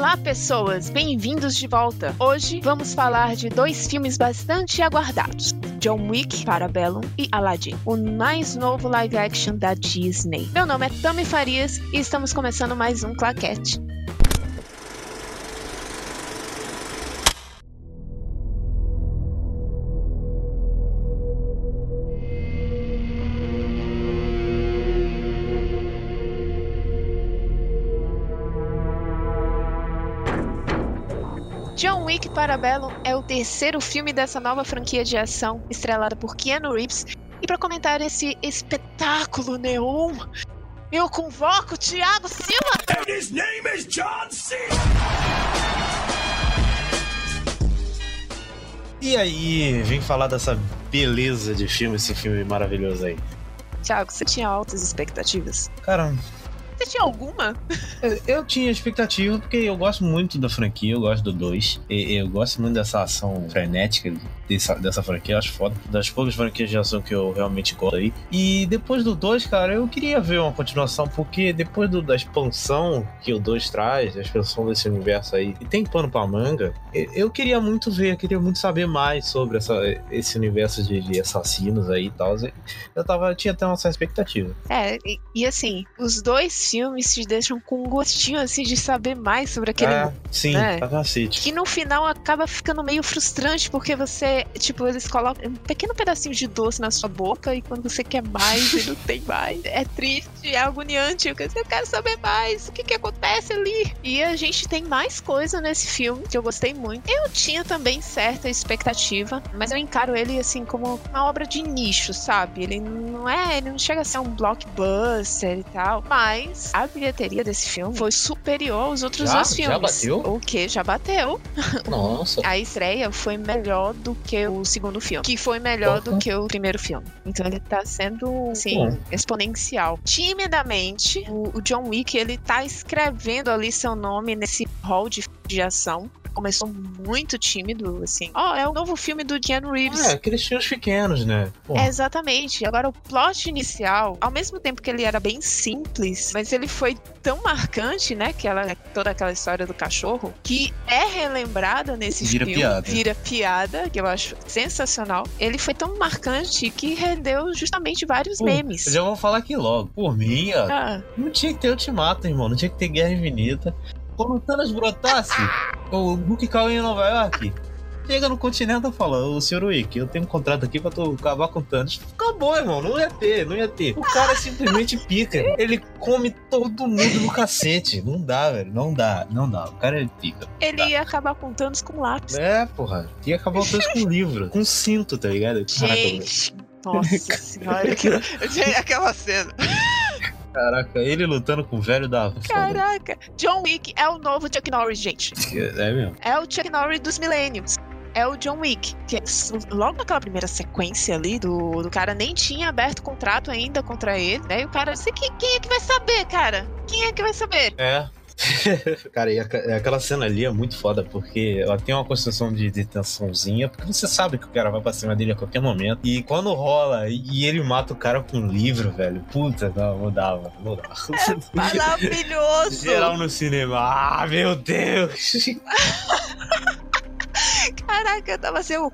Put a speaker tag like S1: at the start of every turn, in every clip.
S1: Olá, pessoas! Bem-vindos de volta! Hoje vamos falar de dois filmes bastante aguardados: John Wick, Parabellum e Aladdin, o mais novo live action da Disney. Meu nome é Tami Farias e estamos começando mais um Claquete. Parabellum é o terceiro filme dessa nova franquia de ação, estrelada por Keanu Reeves. E para comentar esse espetáculo neon, eu convoco Thiago Silva.
S2: And his name is John C.
S3: E aí, vem falar dessa beleza de filme, esse filme maravilhoso aí.
S1: Thiago, você tinha altas expectativas?
S3: Cara,
S1: Você tinha alguma?
S3: eu, eu tinha expectativa porque eu gosto muito da franquia, eu gosto do 2. E, eu gosto muito dessa ação frenética dessa, dessa franquia, eu acho foda. Das poucas franquias de ação que eu realmente gosto aí. E depois do 2, cara, eu queria ver uma continuação, porque depois do- da expansão que o 2 traz, a expansão desse universo aí, e tem pano pra manga, eu, queria muito ver, eu queria muito saber mais sobre essa, esse universo de, de assassinos aí e tal. Eu tava, tinha até uma certa expectativa.
S1: É, e, e assim, os dois filmes te deixam com um gostinho assim de saber mais sobre aquele
S3: Ah, sim,
S1: né?
S3: cacete.
S1: que no final acaba ficando meio frustrante, porque você, tipo, eles colocam um pequeno pedacinho de doce na sua boca e quando você quer mais, ele não tem mais. É triste, é agoniante, eu quero saber mais, o que que acontece ali. E a gente tem mais coisa nesse filme que eu gostei muito. Eu tinha também certa expectativa, mas eu encaro ele, assim, como uma obra de nicho, sabe? Ele não é, ele não chega a ser um blockbuster e tal, mas a bilheteria desse filme foi superior aos outros
S3: Já?
S1: dois
S3: Já
S1: filmes.
S3: bateu?
S1: O que? Já bateu.
S3: Nossa.
S1: A estreia foi melhor do que o segundo filme, que foi melhor do que o primeiro filme. Então ele tá sendo, assim, exponencial. Timidamente, o, o John Wick, ele tá escrevendo ali seu nome nesse hall de, de ação. Começou muito tímido, assim. Ó, é o novo filme do Keanu Reeves.
S3: É, aqueles filmes pequenos, né?
S1: É, exatamente. Agora, o plot inicial, ao mesmo tempo que ele era bem simples, mas ele foi tão marcante, né? Que ela, toda aquela história do cachorro, que é relembrada nesse
S3: Vira
S1: filme.
S3: piada.
S1: Vira piada, que eu acho sensacional. Ele foi tão marcante que rendeu justamente vários
S3: pô,
S1: memes.
S3: Eu já vou falar aqui logo. Por mim, ó,
S1: Ah,
S3: não tinha que ter ultimato, irmão. Não tinha que ter guerra infinita. Quando o Thanos brotasse, o Hulk caiu em Nova York. Chega no continente e fala, ô senhor Wick, eu tenho um contrato aqui pra tu acabar com o Thanos. Acabou, irmão, não ia ter, não ia ter. O cara simplesmente pica. Ele come todo mundo no cacete. Não dá, velho, não dá, não dá. O cara ele pica.
S1: ele ia acabar com Thanos com lápis.
S3: É, porra. Ia acabar o Thanos com livro, com cinto, tá ligado? Caraca, velho.
S1: Gente, nossa senhora, aquilo- aquela cena.
S3: Caraca, ele lutando com o velho da.
S1: Caraca, John Wick é o novo Chuck Norris, gente.
S3: É mesmo.
S1: é o Chuck Norris dos Millenniums. É o John Wick. Que é logo naquela primeira sequência ali do, do cara nem tinha aberto contrato ainda contra ele, né? E o cara disse: quem, quem é que vai saber, cara? Quem é que vai saber?
S3: É. Cara, e aca- aquela cena ali é muito foda, porque ela tem uma construção de, de tensãozinha, porque você sabe que o cara vai pra cima dele a qualquer momento. E quando rola e, ele mata o cara com um livro, velho, puta, não, não mano, não dá.
S1: Maravilhoso!
S3: Geral no cinema, ah, meu Deus!
S1: Caraca, tava assim. Uau!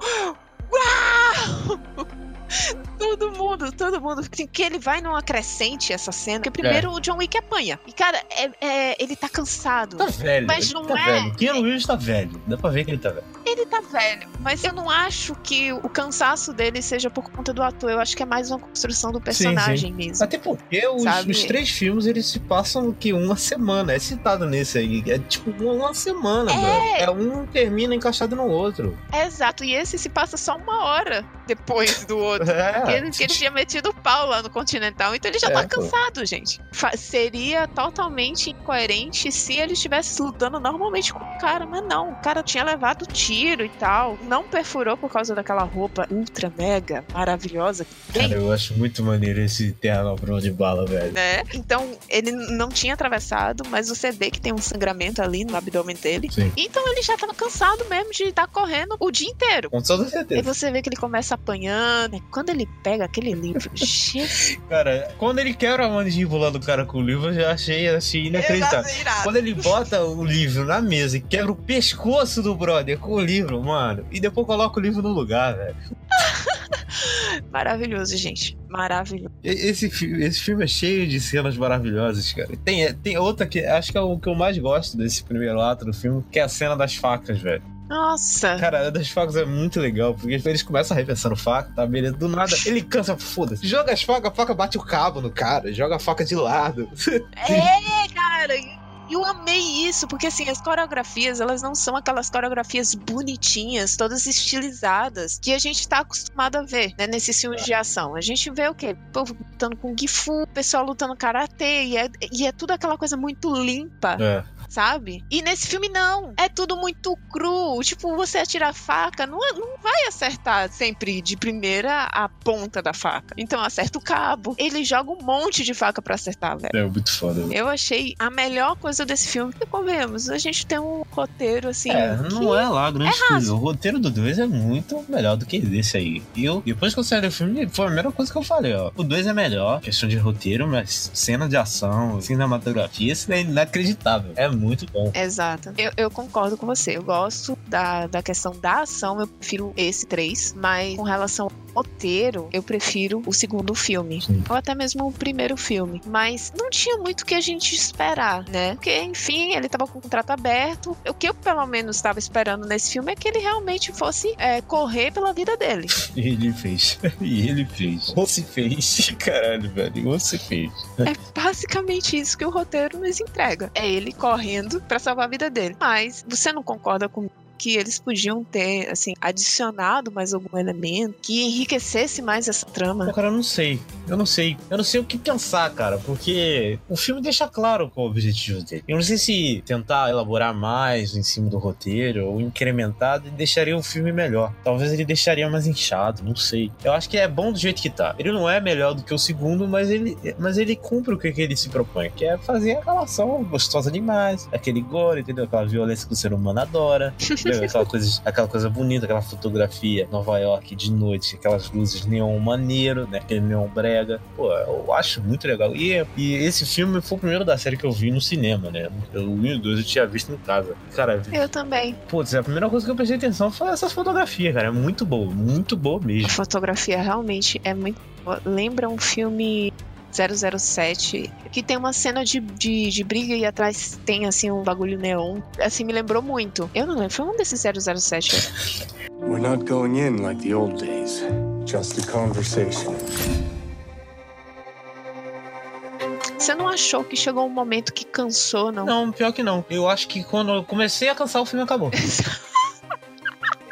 S1: Todo mundo, todo mundo. Assim, que ele vai numa crescente essa cena. Porque primeiro o John Wick apanha. E, cara, é, é- ele tá cansado.
S3: Tá velho,
S1: Mas não
S3: tá
S1: é.
S3: velho. Keanu Reeves tá velho, dá pra ver que ele tá velho.
S1: Ele tá velho, mas eu não acho que o cansaço dele seja por conta do ator. Eu acho que é mais uma construção do personagem mesmo.
S3: Até porque os, os três filmes eles se passam que uma semana. É citado nesse aí. É tipo uma, semana,
S1: É.
S3: É um termina encaixado no outro.
S1: Exato, e esse se passa só uma hora depois do outro.
S3: É.
S1: Porque ele, que ele tinha metido o pau lá no Continental, então ele já
S3: É,
S1: tá
S3: pô.
S1: cansado, gente. Fa- seria totalmente incoerente se ele estivesse lutando normalmente com o cara, mas não. O cara tinha levado tiro e tal. Não perfurou por causa daquela roupa ultra mega maravilhosa que.
S3: Cara, eu acho muito maneiro esse terno à prova de bala, velho.
S1: né? Então, ele não tinha atravessado, mas você vê que tem um sangramento ali no abdômen dele.
S3: Sim.
S1: Então ele já tava cansado mesmo de estar correndo o dia inteiro.
S3: Com toda
S1: E
S3: certeza.
S1: você vê que ele começa apanhando. Quando ele pega aquele livro, Jesus.
S3: Cara, quando ele quebra a mandíbula do cara com o livro, eu já achei assim inacreditável. Quando ele bota o livro na mesa e quebra o pescoço do brother com o livro, mano, e depois coloca o livro no lugar, velho.
S1: Maravilhoso, gente. Maravilhoso.
S3: Esse, esse filme é cheio de cenas maravilhosas, cara. Tem, tem outra que acho que é o que eu mais gosto desse primeiro ato do filme, que é a cena das facas, velho.
S1: Nossa.
S3: Cara, a das facas é muito legal, porque eles começam arremessando faca, tá? Beleza. Do nada, ele cansa, foda-se. Joga as facas, a faca bate o cabo no cara, joga a faca de lado.
S1: É, cara. Eu amei isso, porque assim, as coreografias, elas não são aquelas coreografias bonitinhas, todas estilizadas, que a gente tá acostumado a ver, né, nesses filmes de ação. A gente vê o quê? O povo lutando com Gifu, o pessoal lutando karatê, e é, e é tudo aquela coisa muito limpa,
S3: É.
S1: sabe? E nesse filme não, é tudo muito cru. Tipo, você atirar a faca, não, é- não vai acertar sempre de primeira a ponta da faca. Então acerta o cabo. Ele joga um monte de faca pra acertar, velho.
S3: É muito foda. velho.
S1: Eu achei a melhor coisa desse filme. Porque, convenhamos, a gente tem um roteiro assim.
S3: É,
S1: que-
S3: não é lá grande
S1: é
S3: coisa. O roteiro do 2 é muito melhor do que esse aí. E eu, depois que eu saí do filme, foi a primeira coisa que eu falei, ó. O 2 é melhor, questão de roteiro, mas cena de ação, cinematografia, isso é inacreditável. É muito bom.
S1: Exato. Eu, eu concordo com você. Eu gosto da, da questão da ação, eu prefiro esse 3. Mas com relação ao roteiro, eu prefiro o segundo filme.
S3: Sim.
S1: Ou até mesmo o primeiro filme. Mas não tinha muito o que a gente esperar, né? Porque, enfim, ele tava com o contrato aberto. O que eu, pelo menos, estava esperando nesse filme é que ele realmente fosse é, correr pela vida dele.
S3: E ele fez. E ele fez. Ou se fez. Caralho, velho. Ou se fez.
S1: É basicamente isso que o roteiro nos entrega. É ele correndo pra salvar a vida dele. Mas você não concorda com que eles podiam ter, assim, adicionado mais algum elemento que enriquecesse mais essa trama?
S3: Pô, cara, eu não sei. Eu não sei. Eu não sei o que pensar, cara, porque o filme deixa claro qual é o objetivo dele. Eu não sei se tentar elaborar mais em cima do roteiro ou incrementar deixaria o filme melhor. Talvez ele deixaria mais inchado, não sei. Eu acho que é bom do jeito que tá. Ele não é melhor do que o segundo, mas ele, mas ele cumpre o que, que ele se propõe, que é fazer aquela ação gostosa demais, aquele gore, entendeu? Aquela violência que o ser humano adora. Aquela coisa, aquela coisa bonita, aquela fotografia Nova York de noite, aquelas luzes neon maneiro, né? Aquele neon brega. Pô, eu acho muito legal. E, e esse filme foi o primeiro da série que eu vi no cinema, né? Eu, o 1 e o 2 eu tinha visto em casa. Cara,
S1: Eu também.
S3: putz, a primeira coisa que eu prestei atenção foi essa fotografia, cara. É muito boa, muito boa
S1: A
S3: mesmo.
S1: fotografia realmente é muito boa. Lembra um filme 007 que tem uma cena de, de, de briga e atrás tem assim um bagulho neon. Assim, me lembrou muito. Eu não lembro, foi um desses 007.
S2: We're not going in like the old days. Just a conversation.
S1: Você não achou que chegou um momento que cansou, não?
S3: Não, pior que não. Eu acho que quando eu comecei a cansar, o filme acabou.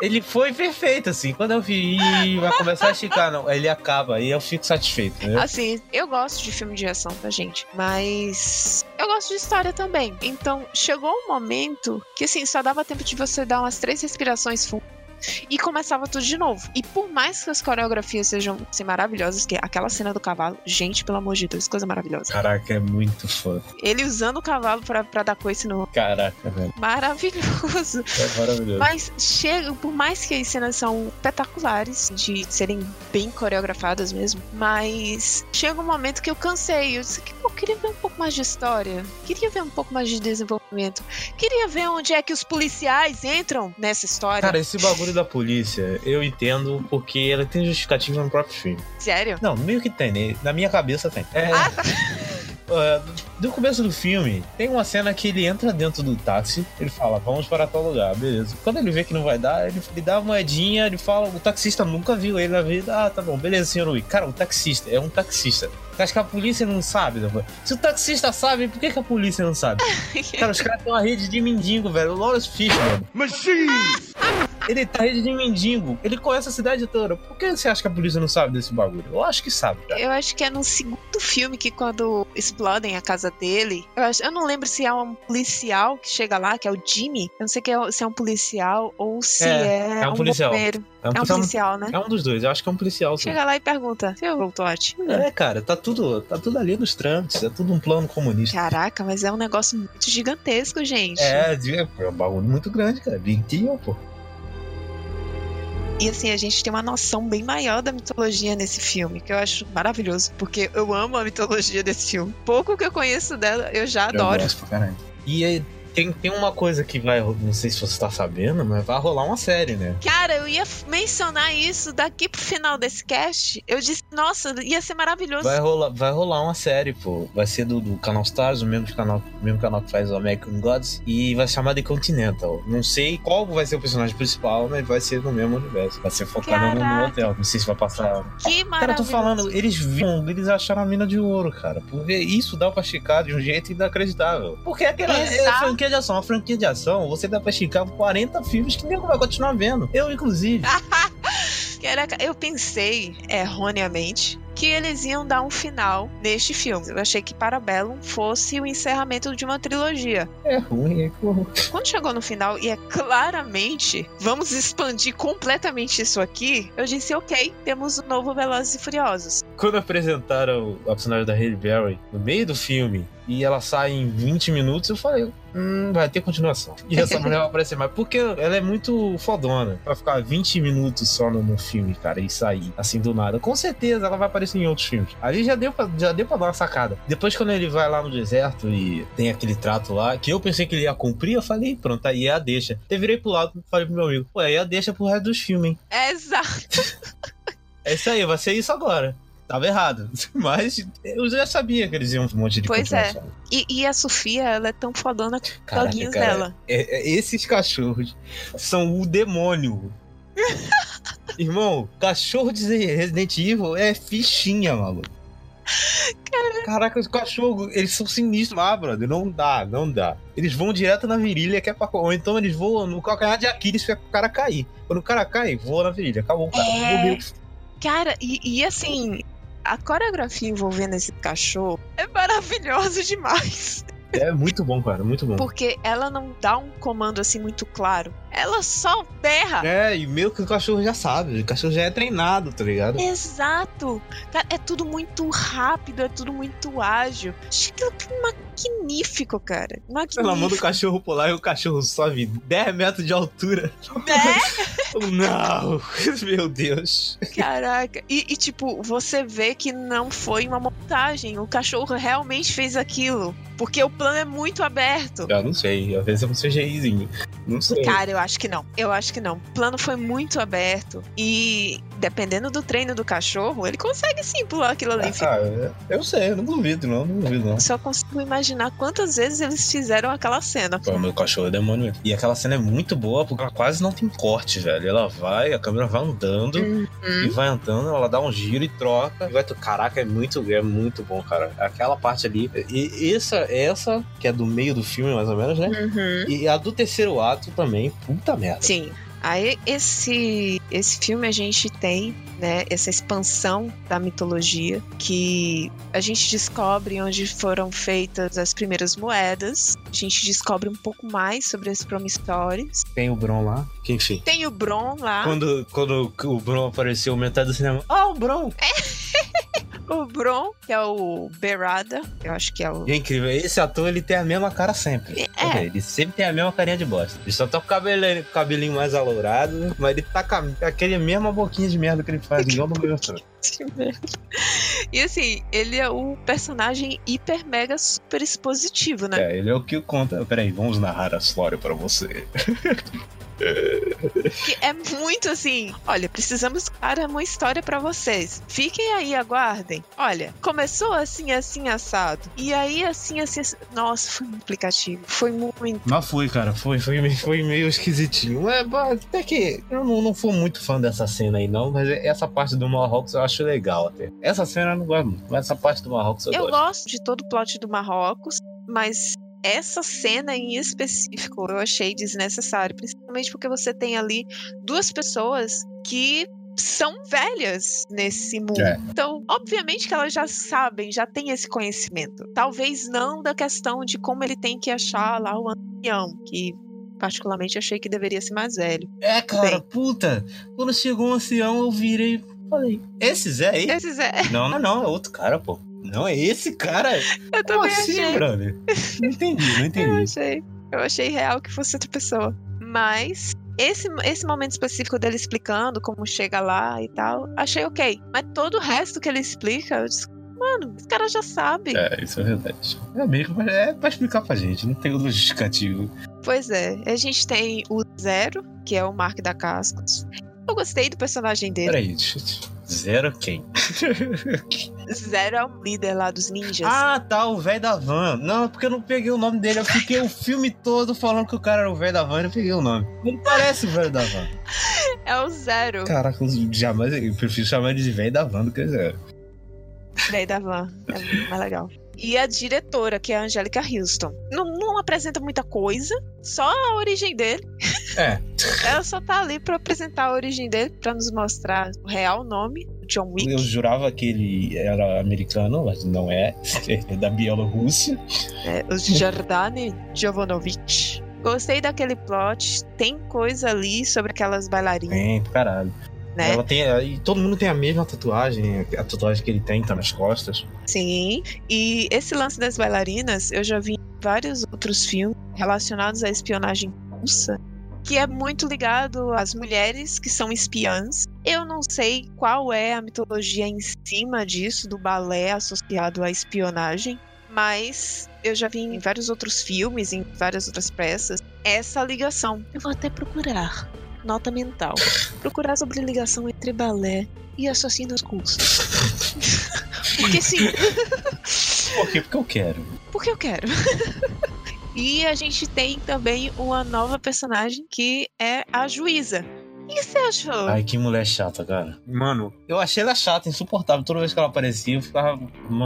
S3: Ele foi perfeito, assim. Quando eu vi "Ih, vai começar a esticar, não. Ele acaba, aí eu fico satisfeito, né?
S1: Assim, eu gosto de filme de ação, tá, gente? Mas eu gosto de história também. Então, chegou um momento que, assim, só dava tempo de você dar umas três respirações fundas. E começava tudo de novo. E por mais que as coreografias sejam assim, maravilhosas, que aquela cena do cavalo, gente, pelo amor de Deus, coisa maravilhosa.
S3: Caraca, é muito foda.
S1: Ele usando o cavalo pra, pra dar coice no.
S3: Caraca, velho.
S1: Maravilhoso.
S3: É maravilhoso.
S1: Mas chega, por mais que as cenas são espetaculares, de serem bem coreografadas mesmo, mas chega um momento que eu cansei. Eu disse que eu queria ver um pouco mais de história, queria ver um pouco mais de desenvolvimento, queria ver onde é que os policiais entram nessa história.
S3: Cara, esse bagulho da polícia, eu entendo porque ela tem justificativa no próprio filme.
S1: Sério?
S3: Não, meio que tem, né? Na minha cabeça tem. É,
S1: Ah, tá.
S3: no começo do filme, tem uma cena que ele entra dentro do táxi, ele fala, vamos para tal lugar, beleza. Quando ele vê que não vai dar, ele, ele dá uma moedinha, ele fala, o taxista nunca viu ele na vida, ah, tá bom, beleza, senhor Luiz. Cara, o taxista é um taxista. Você acha que a polícia não sabe? né? Se o taxista sabe, por que, que a polícia não sabe? Cara, os caras têm uma rede de mendigo, velho. O Lawrence Fishman.
S2: Machine!
S3: Ele tá rede de mendigo. Ele conhece a cidade toda. Por que você acha que a polícia não sabe desse bagulho? Eu acho que sabe, cara.
S1: Eu acho que é no segundo filme que quando explodem a casa dele, eu, acho, eu não lembro se é um policial que chega lá, que é o Jimmy. Eu não sei que é- se é um policial ou se
S3: É,
S1: é,
S3: é um policial.
S1: bombeiro.
S3: É um,
S1: É um
S3: é um-
S1: policial, né?
S3: é um dos dois. Eu acho que é um policial. sim.
S1: Chega lá e pergunta, seu Totti.
S3: É, cara, tá tudo, tá tudo ali nos trâmites. É tudo um plano comunista.
S1: Caraca, mas é um negócio muito gigantesco, gente.
S3: É, de- é um bagulho muito grande, cara. Big deal, pô.
S1: E assim, a gente tem uma noção bem maior da mitologia nesse filme, que eu acho maravilhoso, porque eu amo a mitologia desse filme. Pouco que eu conheço dela, eu já adoro.
S3: Eu gosto pra caralho. E aí, tem, tem uma coisa que vai, não sei se você tá sabendo, mas vai rolar uma série, né?
S1: Cara, eu ia mencionar isso daqui pro final desse cast. Eu disse, nossa, ia ser maravilhoso.
S3: Vai rolar, vai rolar uma série, pô. Vai ser do, do canal Stars, o mesmo canal, o mesmo canal que faz o American Gods, e vai chamar The Continental. Não sei qual vai ser o personagem principal, mas vai ser no mesmo universo. Vai ser focado no, no hotel. Não sei se vai passar.
S1: Que maravilhoso.
S3: Cara, eu tô falando, eles viram, eles acharam a mina de ouro, cara. Porque isso dá pra esticar de um jeito inacreditável. Porque aquela é
S1: Exato.
S3: Franquia de ação, uma franquia de ação, você dá pra esticar 40 filmes que nego vai continuar vendo. Eu, inclusive.
S1: Caraca, eu pensei erroneamente que eles iam dar um final neste filme. Eu achei que Parabellum fosse o encerramento de uma trilogia.
S3: É ruim, é ruim.
S1: Quando chegou no final e é claramente vamos expandir completamente isso aqui, eu disse ok, temos o novo Velozes e Furiosos.
S3: Quando apresentaram a personagem da Halle Berry no meio do filme e ela sai em 20 minutos, eu falei, hum, vai ter continuação. E essa mulher vai aparecer mais, porque ela é muito fodona pra ficar 20 minutos só no, no filme, cara, e sair assim do nada. Com certeza ela vai aparecer em outros filmes. Ali já deu pra, já deu pra dar uma sacada. Depois, quando ele vai lá no deserto e tem aquele trato lá, que eu pensei que ele ia cumprir, eu falei, pronto, aí é a deixa. Eu virei pro lado e falei pro meu amigo, pô, aí é a deixa pro resto dos filmes, hein?
S1: Exato.
S3: É isso aí, vai ser isso agora. Tava errado. Mas eu já sabia que eles iam um monte de
S1: Pois é. E, e a Sofia, ela é tão fodona com
S3: Caraca,
S1: doguinhos
S3: cara,
S1: dela.
S3: é- é- esses cachorros são o demônio. Irmão, cachorro de Resident Evil é fichinha, maluco. Caraca, os cachorros, eles são sinistros. Ah, brother, não dá, não dá. Eles vão direto na virilha, que é pra... ou então eles voam no calcanhar de Aquiles, que é pro cara cair. Quando o cara cai, voa na virilha. Acabou, o cara
S1: É.
S3: morreu.
S1: Cara, e, e assim, a coreografia envolvendo esse cachorro é maravilhosa demais.
S3: É muito bom, cara, muito bom.
S1: Porque ela não dá um comando assim muito claro. Ela só berra.
S3: É, e meio que o cachorro já sabe, o cachorro já é treinado, tá ligado?
S1: Exato. Cara, é tudo muito rápido, é tudo muito ágil. Achei aquilo magnífico, cara. Magnífico.
S3: Ela manda o cachorro pular e o cachorro sobe 10 metros de altura.
S1: Né?
S3: Não! Meu Deus.
S1: Caraca. E, e, tipo, você vê que não foi uma montagem. O cachorro realmente fez aquilo. Porque o plano é muito aberto.
S3: Eu não sei, às vezes é um CGIzinho. Não sei.
S1: Cara, eu acho que não. Eu acho que não. O plano foi muito aberto. E dependendo do treino do cachorro, ele consegue sim pular aquilo ali.
S3: Ah, eu sei, eu não duvido, não, não duvido, não.
S1: Só consigo imaginar quantas vezes eles fizeram aquela cena.
S3: Pô, meu cachorro é demônio. mesmo. E aquela cena é muito boa porque ela quase não tem corte, velho. Ela vai, a câmera vai andando
S1: Uhum.
S3: e vai andando, ela dá um giro e troca. E vai to- Caraca, é muito, é muito bom, cara. Aquela parte ali. E essa, essa, que é do meio do filme, mais ou menos, né?
S1: Uhum.
S3: E a do terceiro ato também, puta merda.
S1: Sim. Aí esse esse filme a gente tem, né, essa expansão da mitologia que a gente descobre onde foram feitas as primeiras moedas. A gente descobre um pouco mais sobre as Promistórias.
S3: Tem o Bron lá, que enfim.
S1: Tem o Bron lá.
S3: Quando, quando o Bron apareceu, metade do cinema. Ah, o Bron!
S1: O Bron, que é o Berada, eu acho que é o
S3: é incrível, esse ator ele tem a mesma cara sempre.
S1: É.
S3: Ele sempre tem a mesma carinha de bosta. Ele só tá com o cabelinho, cabelinho mais alourado, mas ele tá com aquele mesma boquinha de merda que ele faz, igual no meu.
S1: E assim, ele é o personagem hiper mega super expositivo, né?
S3: É, ele é o que conta. Peraí, vamos narrar a história pra você.
S1: Que é muito assim. Olha, precisamos criar uma história pra vocês. Fiquem aí, aguardem. Olha, começou assim, assim, assado. E aí, assim, assim. assim- Nossa, foi muito aplicativo. Foi muito.
S3: Mas foi, cara, foi, foi, meio- foi meio esquisitinho. É, até que eu não, não fui muito fã dessa cena aí, não, mas essa parte do Marrocos eu acho legal até. Essa cena eu não gosto muito, mas essa parte do Marrocos eu,
S1: Eu
S3: gosto.
S1: gosto de todo o plot do Marrocos, mas essa cena em específico eu achei desnecessário, principalmente porque você tem ali duas pessoas que são velhas nesse mundo.
S3: É.
S1: Então, obviamente que elas já sabem, já têm esse conhecimento. Talvez não da questão de como ele tem que achar lá o ancião, que particularmente achei que deveria ser mais velho.
S3: É, cara,
S1: Bem.
S3: puta. Quando chegou um ancião, eu virei e falei: Esse Zé aí?
S1: Esses é,
S3: Não, não, não, é outro cara, pô. Não, é esse cara.
S1: eu
S3: Como
S1: também
S3: assim,
S1: achei.
S3: brother? Não entendi, não
S1: Eu
S3: entendi.
S1: achei. Eu achei real que fosse outra pessoa. Mas esse, esse momento específico dele explicando como chega lá e tal, achei ok. Mas todo o resto que ele explica, eu disse, mano, esse cara já sabe.
S3: É, isso é verdade. É mesmo, mas é pra explicar pra gente, não tem outro justificativo.
S1: Pois é, a gente tem o Zero, que é o Mark da Cascos. Eu gostei do personagem dele.
S3: Peraí, deixa eu- Zero quem?
S1: Zero é o líder lá dos ninjas.
S3: Ah, tá, o velho da van. Não, porque eu não peguei o nome dele. Eu fiquei o filme todo falando que o cara era o velho da van e eu peguei o nome. Ele parece o velho da van.
S1: É o Zero,
S3: Caraca, jamais eu prefiro chamar ele de velho da van do que zero.
S1: daí da van. É mais legal. E a diretora, que é a Angélica Houston. Não, não apresenta muita coisa, só a origem dele.
S3: É.
S1: Ela só tá ali pra apresentar a origem dele, pra nos mostrar o real nome, o John Wick.
S3: Eu jurava que ele era americano, mas não é. É da Bielorrússia.
S1: É, o Jordane Jovanovic. Gostei daquele plot. Tem coisa ali sobre aquelas bailarinas,
S3: Tem, caralho.
S1: Né?
S3: Ela tem. E todo mundo tem a mesma tatuagem. A tatuagem que ele tem tá nas costas.
S1: Sim. E esse lance das bailarinas, eu já vi em vários outros filmes relacionados à espionagem russa, que é muito ligado às mulheres que são espiãs. Eu não sei qual é a mitologia em cima disso, do balé associado à espionagem, mas eu já vi em vários outros filmes, em várias outras peças, essa ligação. Eu vou até procurar. Nota mental. Procurar sobre ligação entre balé e assassinos russos. Porque sim,
S3: Por quê? Porque eu quero.
S1: porque eu quero. e a gente tem também uma nova personagem que é a juíza. O que você achou?
S3: Ai, que mulher chata, cara. Mano, eu achei ela chata, insuportável. Toda vez que ela aparecia, eu ficava.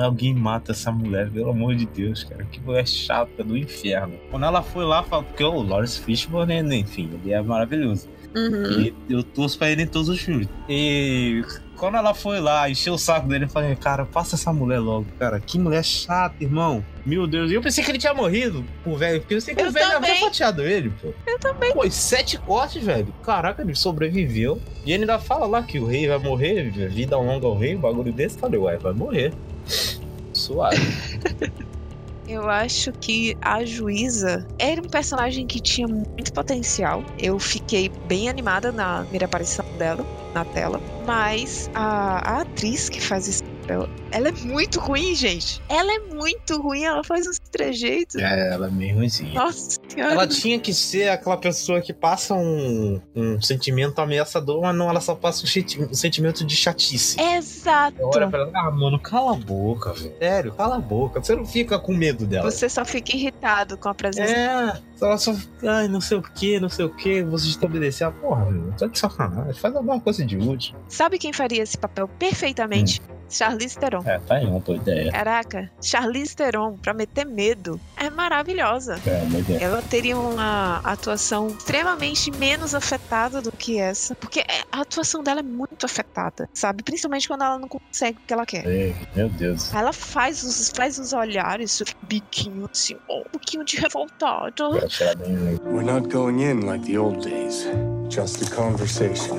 S3: Alguém mata essa mulher, pelo amor de Deus, cara. Que mulher chata do inferno. Quando ela foi lá, falou, porque o Lawrence Fishburne, enfim, ele é maravilhoso.
S1: Uhum.
S3: E eu torço pra ele em todos os filmes. E quando ela foi lá, encheu o saco dele, eu falei, cara, passa essa mulher logo, cara. Que mulher chata, irmão. Meu Deus. E eu pensei que ele tinha morrido, o velho. Porque eu sei que
S1: Eu
S3: o velho havia fatiado ele, pô.
S1: Eu também.
S3: Pô, e sete cortes, velho. Caraca, ele sobreviveu. E ele ainda fala lá que o rei vai morrer, vida longa ao rei, um bagulho desse. Falei, ué, vai morrer. Suave.
S1: Eu acho que a juíza era um personagem que tinha muito potencial. Eu fiquei bem animada na primeira aparição dela na tela. Mas a, a atriz que faz esse papel, ela é muito ruim, gente. Ela é muito ruim, ela faz uns trejeitos.
S3: É, ela é meio ruimzinha.
S1: Nossa senhora.
S3: Ela tinha que ser aquela pessoa que passa um, um sentimento ameaçador, mas não, ela só passa um, sentimento de chatice.
S1: Exato.
S3: Olha pra ela, ah, mano, cala a boca, velho. Sério, cala a boca. Você não fica com medo dela.
S1: Você só fica irritado com a presença.
S3: É, ela só fica, ai, não sei o que, não sei o que, você estabelecer a porra, meu. Tá de sacanagem. Faz alguma coisa de útil.
S1: Sabe quem faria esse papel perfeitamente? Charlize Theron.
S3: É, tá aí uma boa ideia.
S1: Caraca, Charlize Theron, pra meter medo, é maravilhosa.
S3: É, uma ideia.
S1: Ela teria uma atuação extremamente menos afetada do que essa, porque é- a atuação dela é muito afetada, sabe? Principalmente quando ela não consegue o que ela quer.
S3: Ei, Meu Deus.
S1: Ela faz os, faz os olhares, o biquinho assim, ó, um pouquinho de
S3: legal.
S2: We're not going in like the old days. Just a conversation.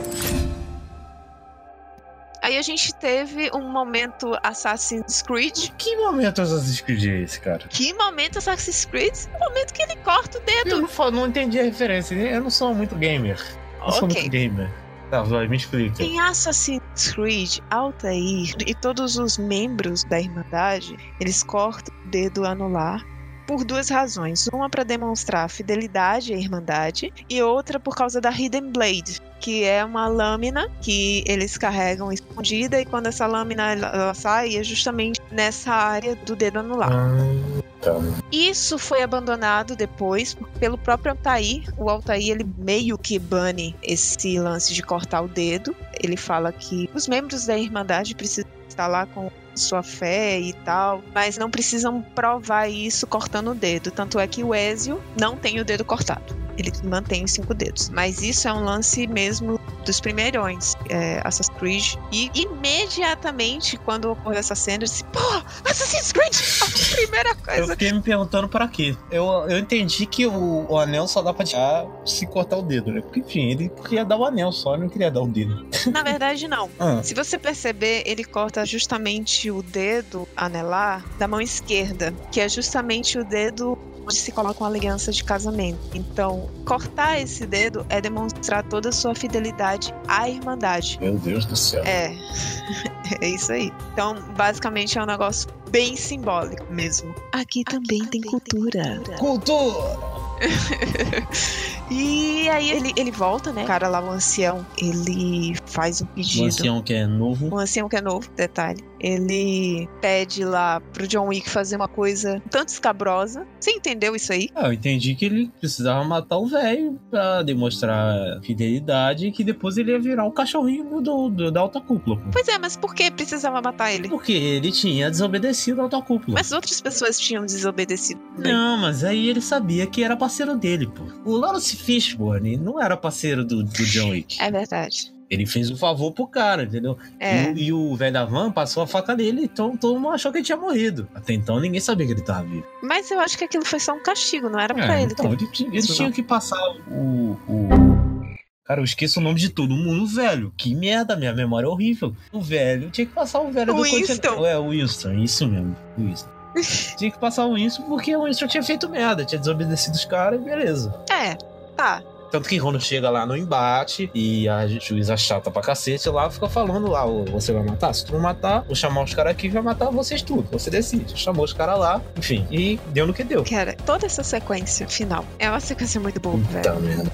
S1: Aí a gente teve um momento Assassin's Creed.
S3: Que momento Assassin's Creed é esse, cara?
S1: Que momento Assassin's Creed? O momento que ele corta o dedo.
S3: Eu não, não entendi a referência. Eu não sou muito gamer. Eu sou
S1: Ok.
S3: muito gamer. Tá, vai, me explica.
S1: Em Assassin's Creed, Altair e todos os membros da Irmandade, eles cortam o dedo anular por duas razões. Uma para demonstrar fidelidade à Irmandade e outra por causa da Hidden Blade, que é uma lâmina que eles carregam escondida e quando essa lâmina ela, sai é justamente nessa área do dedo anular. Isso foi abandonado depois pelo próprio Altair. O Altair ele meio que bane esse lance de cortar o dedo. Ele fala que os membros da Irmandade precisam estar lá com sua fé e tal, mas não precisam provar isso cortando o dedo. Tanto é que o Ezio não tem o dedo cortado. Ele mantém os cinco dedos. Mas isso é um lance mesmo dos primeirões, é, Assassin's Creed. E imediatamente, quando ocorreu essa cena, eu disse: Pô, Assassin's Creed! A primeira
S3: Eu
S1: coisa
S3: fiquei me perguntando pra quê. Eu, eu entendi que o, o anel só dá pra tirar se cortar o dedo, né? Porque, enfim, ele queria dar o anel só, ele não queria dar o dedo.
S1: Na verdade, não.
S3: Ah,
S1: Se você perceber, ele corta justamente o dedo anelar da mão esquerda, que é justamente o dedo onde se coloca uma aliança de casamento. Então, cortar esse dedo é demonstrar toda a sua fidelidade à Irmandade.
S3: Meu Deus do céu.
S1: É, é isso aí. Então, basicamente é um negócio bem simbólico mesmo. Aqui também tem cultura.
S3: Cultura!
S1: E aí ele, ele volta, né? O cara lá, o ancião, ele faz um
S3: O
S1: pedido.
S3: ancião que é novo.
S1: O ancião que é novo, detalhe. Ele pede lá pro John Wick fazer uma coisa tanto escabrosa. Você entendeu isso aí?
S3: Ah, eu entendi que ele precisava matar o velho pra demonstrar fidelidade e que depois ele ia virar o cachorrinho do, do- da alta cúpula. pô.
S1: Pois é, mas por que precisava matar ele?
S3: Porque ele tinha desobedecido a alta cúpula.
S1: Mas outras pessoas tinham desobedecido. também.
S3: Não, mas aí ele sabia que era parceiro dele, pô. O Lawrence Fishburne não era parceiro do, do John Wick.
S1: É verdade.
S3: Ele fez um favor pro cara, entendeu?
S1: É.
S3: E, o- e o velho da van passou a faca nele, então todo mundo achou que ele tinha morrido. Até então ninguém sabia que ele tava vivo.
S1: Mas eu acho que aquilo foi só um castigo, não era pra
S3: É,
S1: ele.
S3: então,
S1: ter-
S3: ele eles
S1: Isso
S3: tinham que passar o, o. Cara, eu esqueço o nome de todo mundo, velho. Que merda, minha memória é horrível. O velho tinha que passar o velho
S1: O
S3: do
S1: Winston.
S3: continente. É, o Winston, isso mesmo, o Winston. tinha que passar o Winston porque o Winston tinha feito merda, tinha desobedecido os caras e beleza.
S1: É, tá.
S3: Tanto que quando chega lá no embate e a juíza chata pra cacete lá, fica falando lá, "Ô, você vai matar? Se tu não matar, vou chamar os caras aqui e vai matar vocês tudo. Você decide. Chamou os caras lá, enfim, e deu no que deu.
S1: Cara, toda essa sequência final é uma sequência muito boa,
S3: Puta
S1: velho.
S3: merda.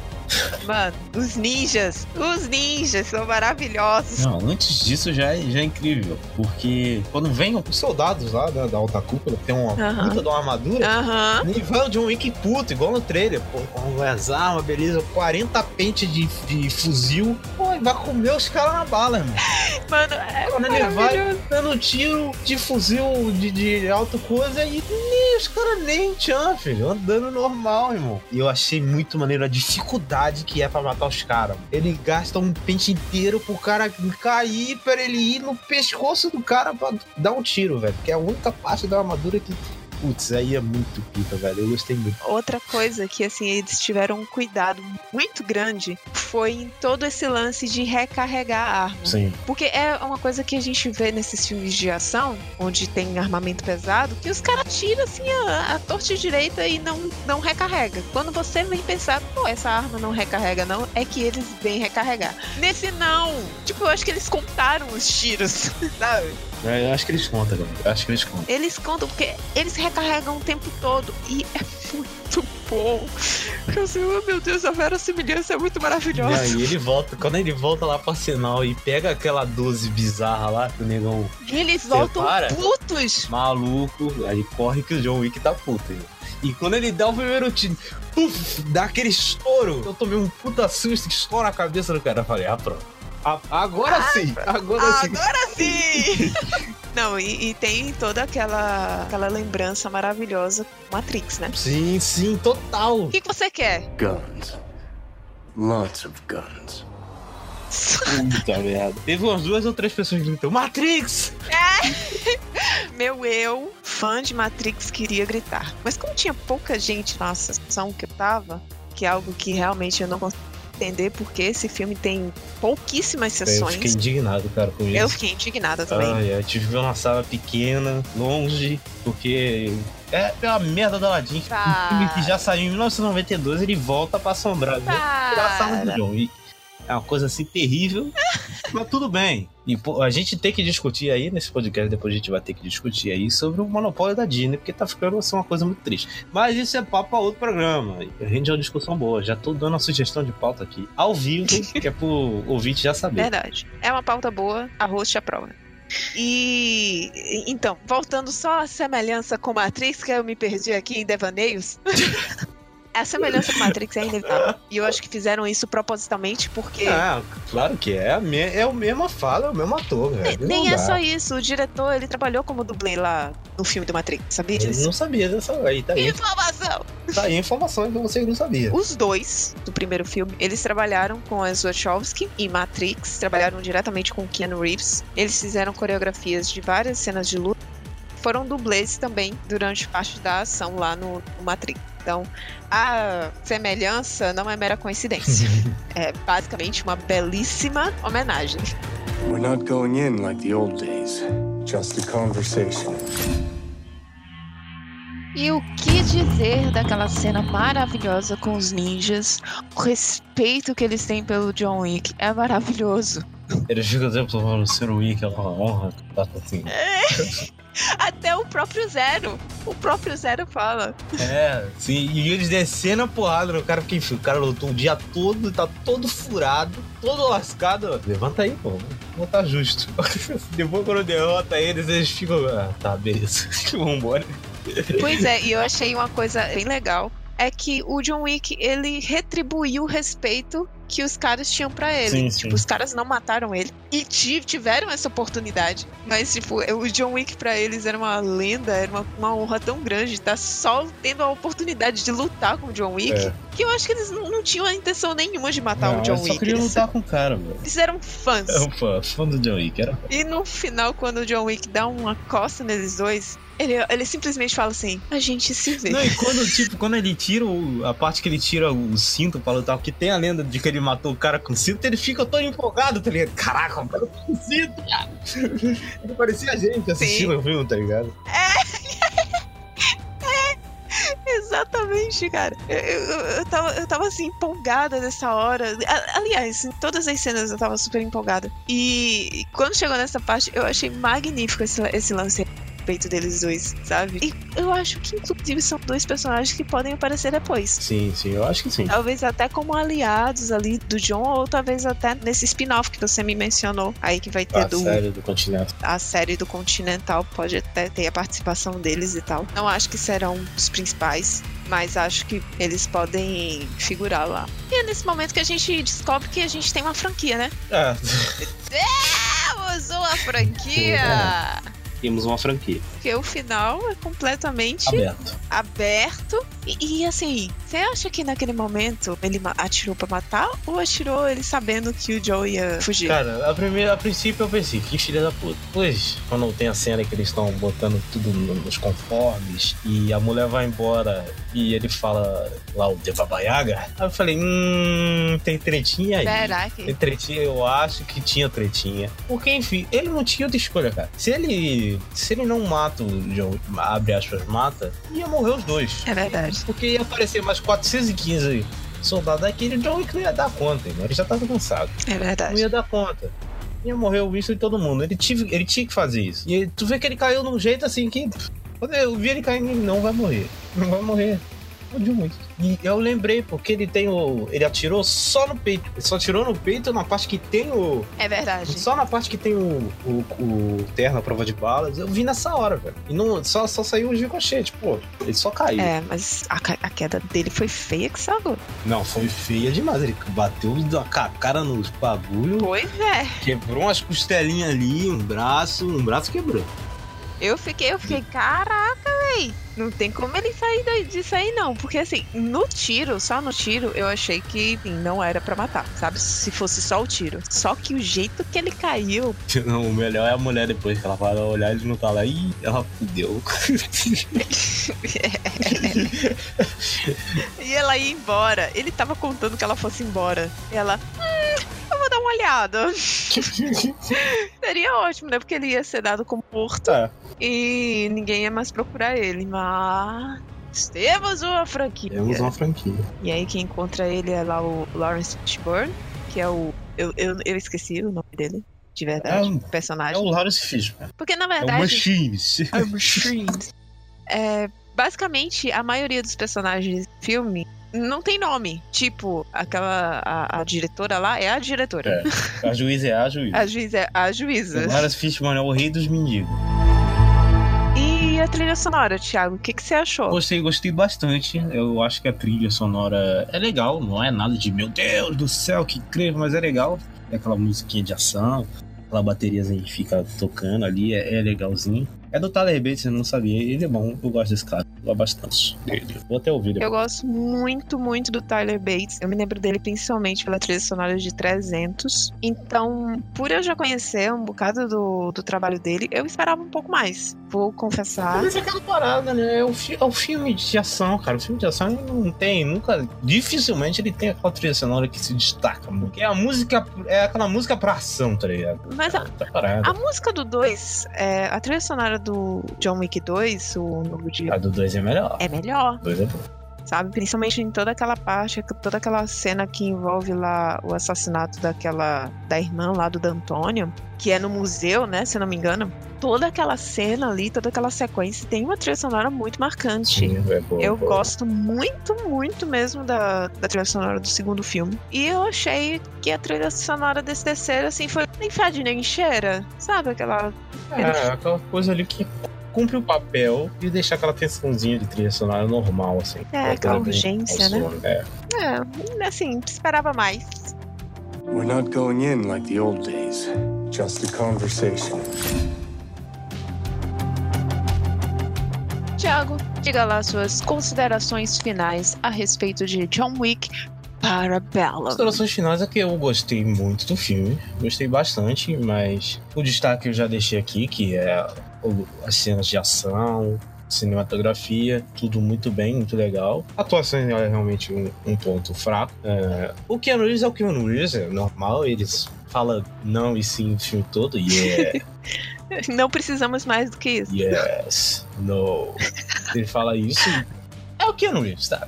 S1: Mano, os ninjas, os ninjas são maravilhosos.
S3: Não, antes disso já é, já é incrível. Porque quando vem os soldados lá da, da alta cúpula, tem uma
S1: Aham.
S3: puta de uma armadura,
S1: Aham.
S3: e vai o John Wick puto, igual no trailer. Pô, com as armas, beleza, 40 pentes de, de fuzil. Pô, vai comer os caras na bala, irmão.
S1: Mano, é
S3: Quando ele vai dando tiro de fuzil de, de alta coisa e nem os caras nem tchan, filho. Andando normal, irmão. E eu achei muito maneiro a dificuldade que é pra matar os caras. Ele gasta um pente inteiro pro cara cair pra ele ir no pescoço do cara pra dar um tiro, velho. Que é a única parte da armadura que. Putz, aí é muito pica, velho. Eu gostei muito.
S1: Outra coisa que, assim, eles tiveram um cuidado muito grande foi em todo esse lance de recarregar a arma.
S3: Sim.
S1: Porque é uma coisa que a gente vê nesses filmes de ação, onde tem armamento pesado, que os caras tiram assim a, a torta direita e não, não recarrega. Quando você vem pensar, pô, essa arma não recarrega, não, é que eles vêm recarregar. Nesse não! Tipo, eu acho que eles contaram os tiros, sabe?
S3: É, Eu acho que eles contam, galera. Eu acho que eles contam.
S1: Eles contam porque eles recarregam o tempo todo e é muito bom. Eu assim, oh, meu Deus, a verossimilhança é muito
S3: E
S1: maravilhosa.
S3: aí ele volta, quando ele volta lá pra sinal e pega aquela 12 bizarra lá, que o negão
S1: E eles voltam
S3: Separa?
S1: putos.
S3: maluco, aí corre que o John Wick tá puto. hein? E quando ele dá o primeiro tiro, puf, dá aquele estouro. Eu tomei um puta susto, que estoura a cabeça do cara. Eu falei, ah, pronto. Ah, agora sim, agora sim.
S1: Agora sim! Não, e, e tem toda aquela, aquela lembrança maravilhosa com Matrix, né?
S3: Sim, sim, total.
S1: O que, que você quer?
S2: Guns. Lots of guns.
S3: Puta merda. Teve umas duas ou três pessoas que gritam, Matrix!
S1: Meu eu, fã de Matrix, queria gritar. Mas como tinha pouca gente na sessão que eu tava, que é algo que realmente eu não consigo entender, porque esse filme tem pouquíssimas
S3: Eu
S1: sessões.
S3: fiquei indignado, cara, com isso.
S1: Eu fiquei indignada também.
S3: Ai, eu tive que ver uma sala pequena, longe, porque é uma merda da Aladdin. Um filme que já saiu em 1992, ele volta pra assombrar. viu? Tirar a sala do Wick. É uma coisa assim terrível, mas tudo bem. E pô, a gente tem que discutir aí nesse podcast, depois a gente vai ter que discutir aí sobre o monopólio da Disney, porque tá ficando assim, uma coisa muito triste. Mas isso é papo pra outro programa. E A gente é uma discussão boa. Já tô dando uma sugestão de pauta aqui, ao vivo, que é pro ouvinte já saber.
S1: Verdade. É uma pauta boa, a host aprova. E então, voltando só à semelhança com Matrix, que eu me perdi aqui em devaneios. a semelhança com Matrix é inevitável. E eu acho que fizeram isso propositalmente porque.
S3: Ah, claro que é. É o mesmo fala, é o mesmo ator, velho.
S1: Nem é só isso, o diretor ele trabalhou como dublê lá no filme do Matrix, sabia
S3: Eu
S1: disso?
S3: não sabia dessa. Aí tá aí.
S1: Informação!
S3: Tá aí informação que você não sabia.
S1: Os dois do primeiro filme, eles trabalharam com as Wachowski em Matrix, trabalharam diretamente com Keanu Reeves. Eles fizeram coreografias de várias cenas de luta. Foram dublês também durante parte da ação lá no, no Matrix. Então, a semelhança não é mera coincidência. é basicamente uma belíssima homenagem.
S2: We're not going in like the old days. Just a conversation.
S1: E o que dizer daquela cena maravilhosa com os ninjas? O respeito que eles têm pelo John Wick é maravilhoso.
S3: Ele fica dizendo pro Luciano Wick, é uma honra. Tá assim.
S1: Até o próprio Zero. O próprio Zero fala.
S3: É, sim. E eles descendo a porrada no cara, porque enfim, o cara lutou o dia todo, tá todo furado, todo lascado. Levanta aí, pô. Não tá justo. Depois quando derrota eles, eles ficam. Ah, tá, beleza. Vambora.
S1: Pois é, e eu achei uma coisa bem legal. É que o John Wick, ele retribuiu o respeito que os caras tinham pra ele.
S3: Sim,
S1: tipo,
S3: sim.
S1: os caras não mataram ele e ti- tiveram essa oportunidade. Mas, tipo, o John Wick pra eles era uma lenda, era uma, uma honra tão grande. Tá só tendo a oportunidade de lutar com o John Wick.
S3: É.
S1: Que eu acho que eles não, não tinham a intenção nenhuma de matar
S3: Não,
S1: o John
S3: eu só
S1: Wick.
S3: queria
S1: Eles,
S3: lutar com o cara, velho.
S1: eles eram fãs.
S3: É um fã, fã do John Wick. Era...
S1: E no final, quando o John Wick dá uma costa neles dois, ele, ele simplesmente fala assim: a gente se vê.
S3: Não, e quando, tipo, quando ele tira o- a parte que ele tira o cinto pra lutar, porque tem a lenda de que ele matou o cara com cinto, ele fica todo empolgado, tá ligado? Caraca, o cara com cinto, cara. Ele parecia a gente assistindo o filme, tá ligado?
S1: Exatamente, cara. Eu, eu, eu tava, eu tava assim, empolgada nessa hora. Aliás, em todas as cenas eu tava super empolgada. E quando chegou nessa parte, eu achei magnífico esse, esse lance respeito deles dois, sabe? E eu acho que, inclusive, são dois personagens que podem aparecer depois.
S3: Sim, sim, eu acho que sim.
S1: Talvez até como aliados ali do John, ou talvez até nesse spin-off que você me mencionou. Aí que vai ter
S3: A
S1: do,
S3: série do continente.
S1: a série do Continental pode até ter a participação deles e tal. Não acho que serão os principais, mas acho que eles podem figurar lá. E é nesse momento que a gente descobre que a gente tem uma franquia, né?
S3: É,
S1: Temos uma franquia!
S3: temos uma franquia.
S1: Porque o final é completamente
S3: Aberto.
S1: aberto. E, e, assim, você acha que naquele momento ele atirou pra matar ou atirou ele sabendo que o Joe ia fugir?
S3: Cara, a, primeira, a princípio eu pensei, que filha da puta. Pois, quando tem a cena que eles estão botando tudo no- nos conformes e a mulher vai embora e ele fala lá o de Babaiaga, aí eu falei, hum, tem tretinha aí.
S1: Será
S3: Tem
S1: que.
S3: tretinha, eu acho que tinha tretinha. Porque, enfim, ele não tinha outra escolha, cara. Se ele. Se ele não mata o John, abre aspas, mata, ia morrer os dois.
S1: É verdade.
S3: Porque ia aparecer mais 415 soldados daquele, o John Wick não ia dar conta, irmão. Ele já tava cansado.
S1: É
S3: Não
S1: verdade.
S3: ia dar conta. Ia morrer o Winston e todo mundo. Ele, tive, ele tinha que fazer isso. E tu vê que ele caiu num jeito assim que. Quando eu vi ele caindo, ele não vai morrer. Não vai morrer. O John Wick. E eu lembrei, porque ele tem o. Ele atirou só no peito. Ele só atirou no peito na parte que tem o.
S1: É verdade.
S3: Só na parte que tem o, o, o terno, a prova de balas. Eu vi nessa hora, velho. E não, só, só saiu o ricochete, pô. Ele só caiu.
S1: É, mas a, a queda dele foi feia que salgou.
S3: Não, foi feia demais. Ele bateu com a cara nos bagulho.
S1: Pois é.
S3: Quebrou umas costelinhas ali, um braço, um braço quebrou.
S1: Eu fiquei, eu fiquei, caraca, Não tem como ele sair disso aí, não. Porque assim, no tiro, só no tiro, eu achei que enfim, não era pra matar, sabe? Se fosse só o tiro. Só que o jeito que ele caiu.
S3: Não, o melhor é a mulher depois que ela vai olhar, ele não tá lá. Ih, ela fudeu.
S1: e ela ia embora. Ele tava contando que ela fosse embora. E ela. Hum, eu vou dar uma olhada. Seria ótimo, né? Porque ele ia ser dado como morto
S3: tá.
S1: e ninguém ia mais procurar ele. Mas. Temos uma franquia.
S3: Temos uma franquia.
S1: E aí quem encontra ele é lá o Lawrence Fishburne, que é o. Eu, eu, eu esqueci o nome dele, de verdade.
S3: É um-
S1: o personagem.
S3: É o Lawrence Fishburne.
S1: Porque na
S3: É o
S1: verdade.
S3: Machines.
S1: É o Machines. É, basicamente, a maioria dos personagens do filme não tem nome. Tipo, aquela. A, a diretora lá é a diretora.
S3: É. A juíza é a juíza.
S1: A juíza é a juíza.
S3: O Lawrence Fishburne é o rei dos mendigos.
S1: A trilha sonora, Thiago, o que, que você achou?
S3: Gostei, gostei bastante. Eu acho que a trilha sonora é legal, não é nada de meu Deus do céu, que incrível, mas é legal. É aquela musiquinha de ação, aquela bateriazinha que fica tocando ali, é, é legalzinho. É do Tyler Bates, eu não sabia. Ele é bom, eu gosto desse cara. Eu gosto bastante dele. Vou até ouvir
S1: Eu
S3: depois.
S1: gosto muito, muito do Tyler Bates. Eu me lembro dele principalmente pela trilha sonora de 300. Então, por eu já conhecer um bocado do, do trabalho dele, eu esperava um pouco mais. Vou confessar.
S3: Mas é aquela parada, né? É o, fi- é o filme de ação, cara. O filme de ação ele não tem, nunca. Dificilmente ele tem aquela trilha sonora que se destaca. mano. Porque a música é aquela música pra ação, tá ligado?
S1: Mas a,
S3: Tá parada.
S1: a música do 2, a trilha sonora do John Wick 2, o novo dia.
S3: A do 2 dois é melhor.
S1: é melhor.
S3: Dois é bom.
S1: sabe? Principalmente em toda aquela parte, toda aquela cena que envolve lá o assassinato daquela da irmã lá do D'Antônio, que é no museu, né, se eu não me engano. Toda aquela cena ali, toda aquela sequência tem uma trilha sonora muito marcante.
S3: Sim, é
S1: Eu gosto muito, muito mesmo da, da trilha sonora do segundo filme. E eu achei que a trilha sonora desse terceiro, assim, foi nem fede nem cheira. Sabe aquela.
S3: É, aquela coisa ali que cumpre o papel de deixar aquela tensãozinha de trilha sonora normal, assim.
S1: É, aquela urgência, né?
S3: É.
S1: É, assim, esperava mais.
S2: We're not going in like the old days. Just a conversation.
S1: Tiago, diga lá suas considerações finais a respeito de John Wick para Bella.
S3: Considerações finais é que eu gostei muito do filme, gostei bastante, mas o destaque eu já deixei aqui, que é as cenas de ação, cinematografia, tudo muito bem, muito legal. A atuação é realmente um, um ponto fraco. É, o Keanu Reeves é o Keanu Reeves, é normal, eles falam não e sim o filme todo, e é
S1: Não precisamos mais do que isso.
S3: Yes, no. Ele fala isso. É o Keanu Reeves, tá?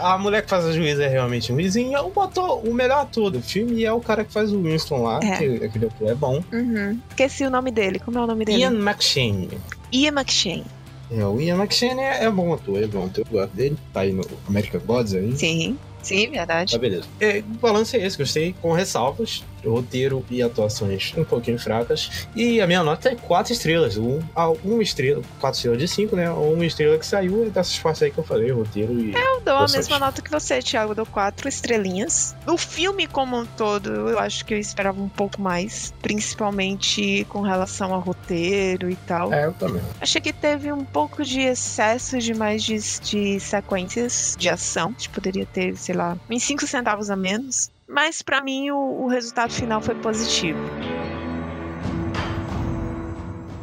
S3: A mulher que faz a juíza é realmente um risinho. É o, ator, o melhor ator do filme e é o cara que faz o Winston lá,
S1: É.
S3: que aquele ator é bom.
S1: Uhum. Esqueci o nome dele. Como é o nome dele?
S3: Ian McShane.
S1: Ian McShane.
S3: É, o Ian McShane é, é bom ator, é bom ator. Eu gosto dele. Tá aí no American Gods aí.
S1: Sim, sim, verdade.
S3: Tá beleza. É, o balanço é esse, gostei, com ressalvas, roteiro e atuações um pouquinho fracas. E a minha nota é 4 estrelas. Um, ah, uma estrela, 4 estrelas de 5, né? Uma estrela que saiu é dessas partes aí que eu falei, roteiro e.
S1: Eu dou a mesma nota que você, Thiago. Dou quatro estrelinhas. O filme como um todo, eu acho que eu esperava um pouco mais. Principalmente com relação ao roteiro e tal.
S3: É, eu também.
S1: Achei que teve um pouco de excesso de mais de, de sequências de ação. A gente poderia ter, sei lá, uns 5 centavos a menos. Mas pra mim o, o resultado final foi positivo.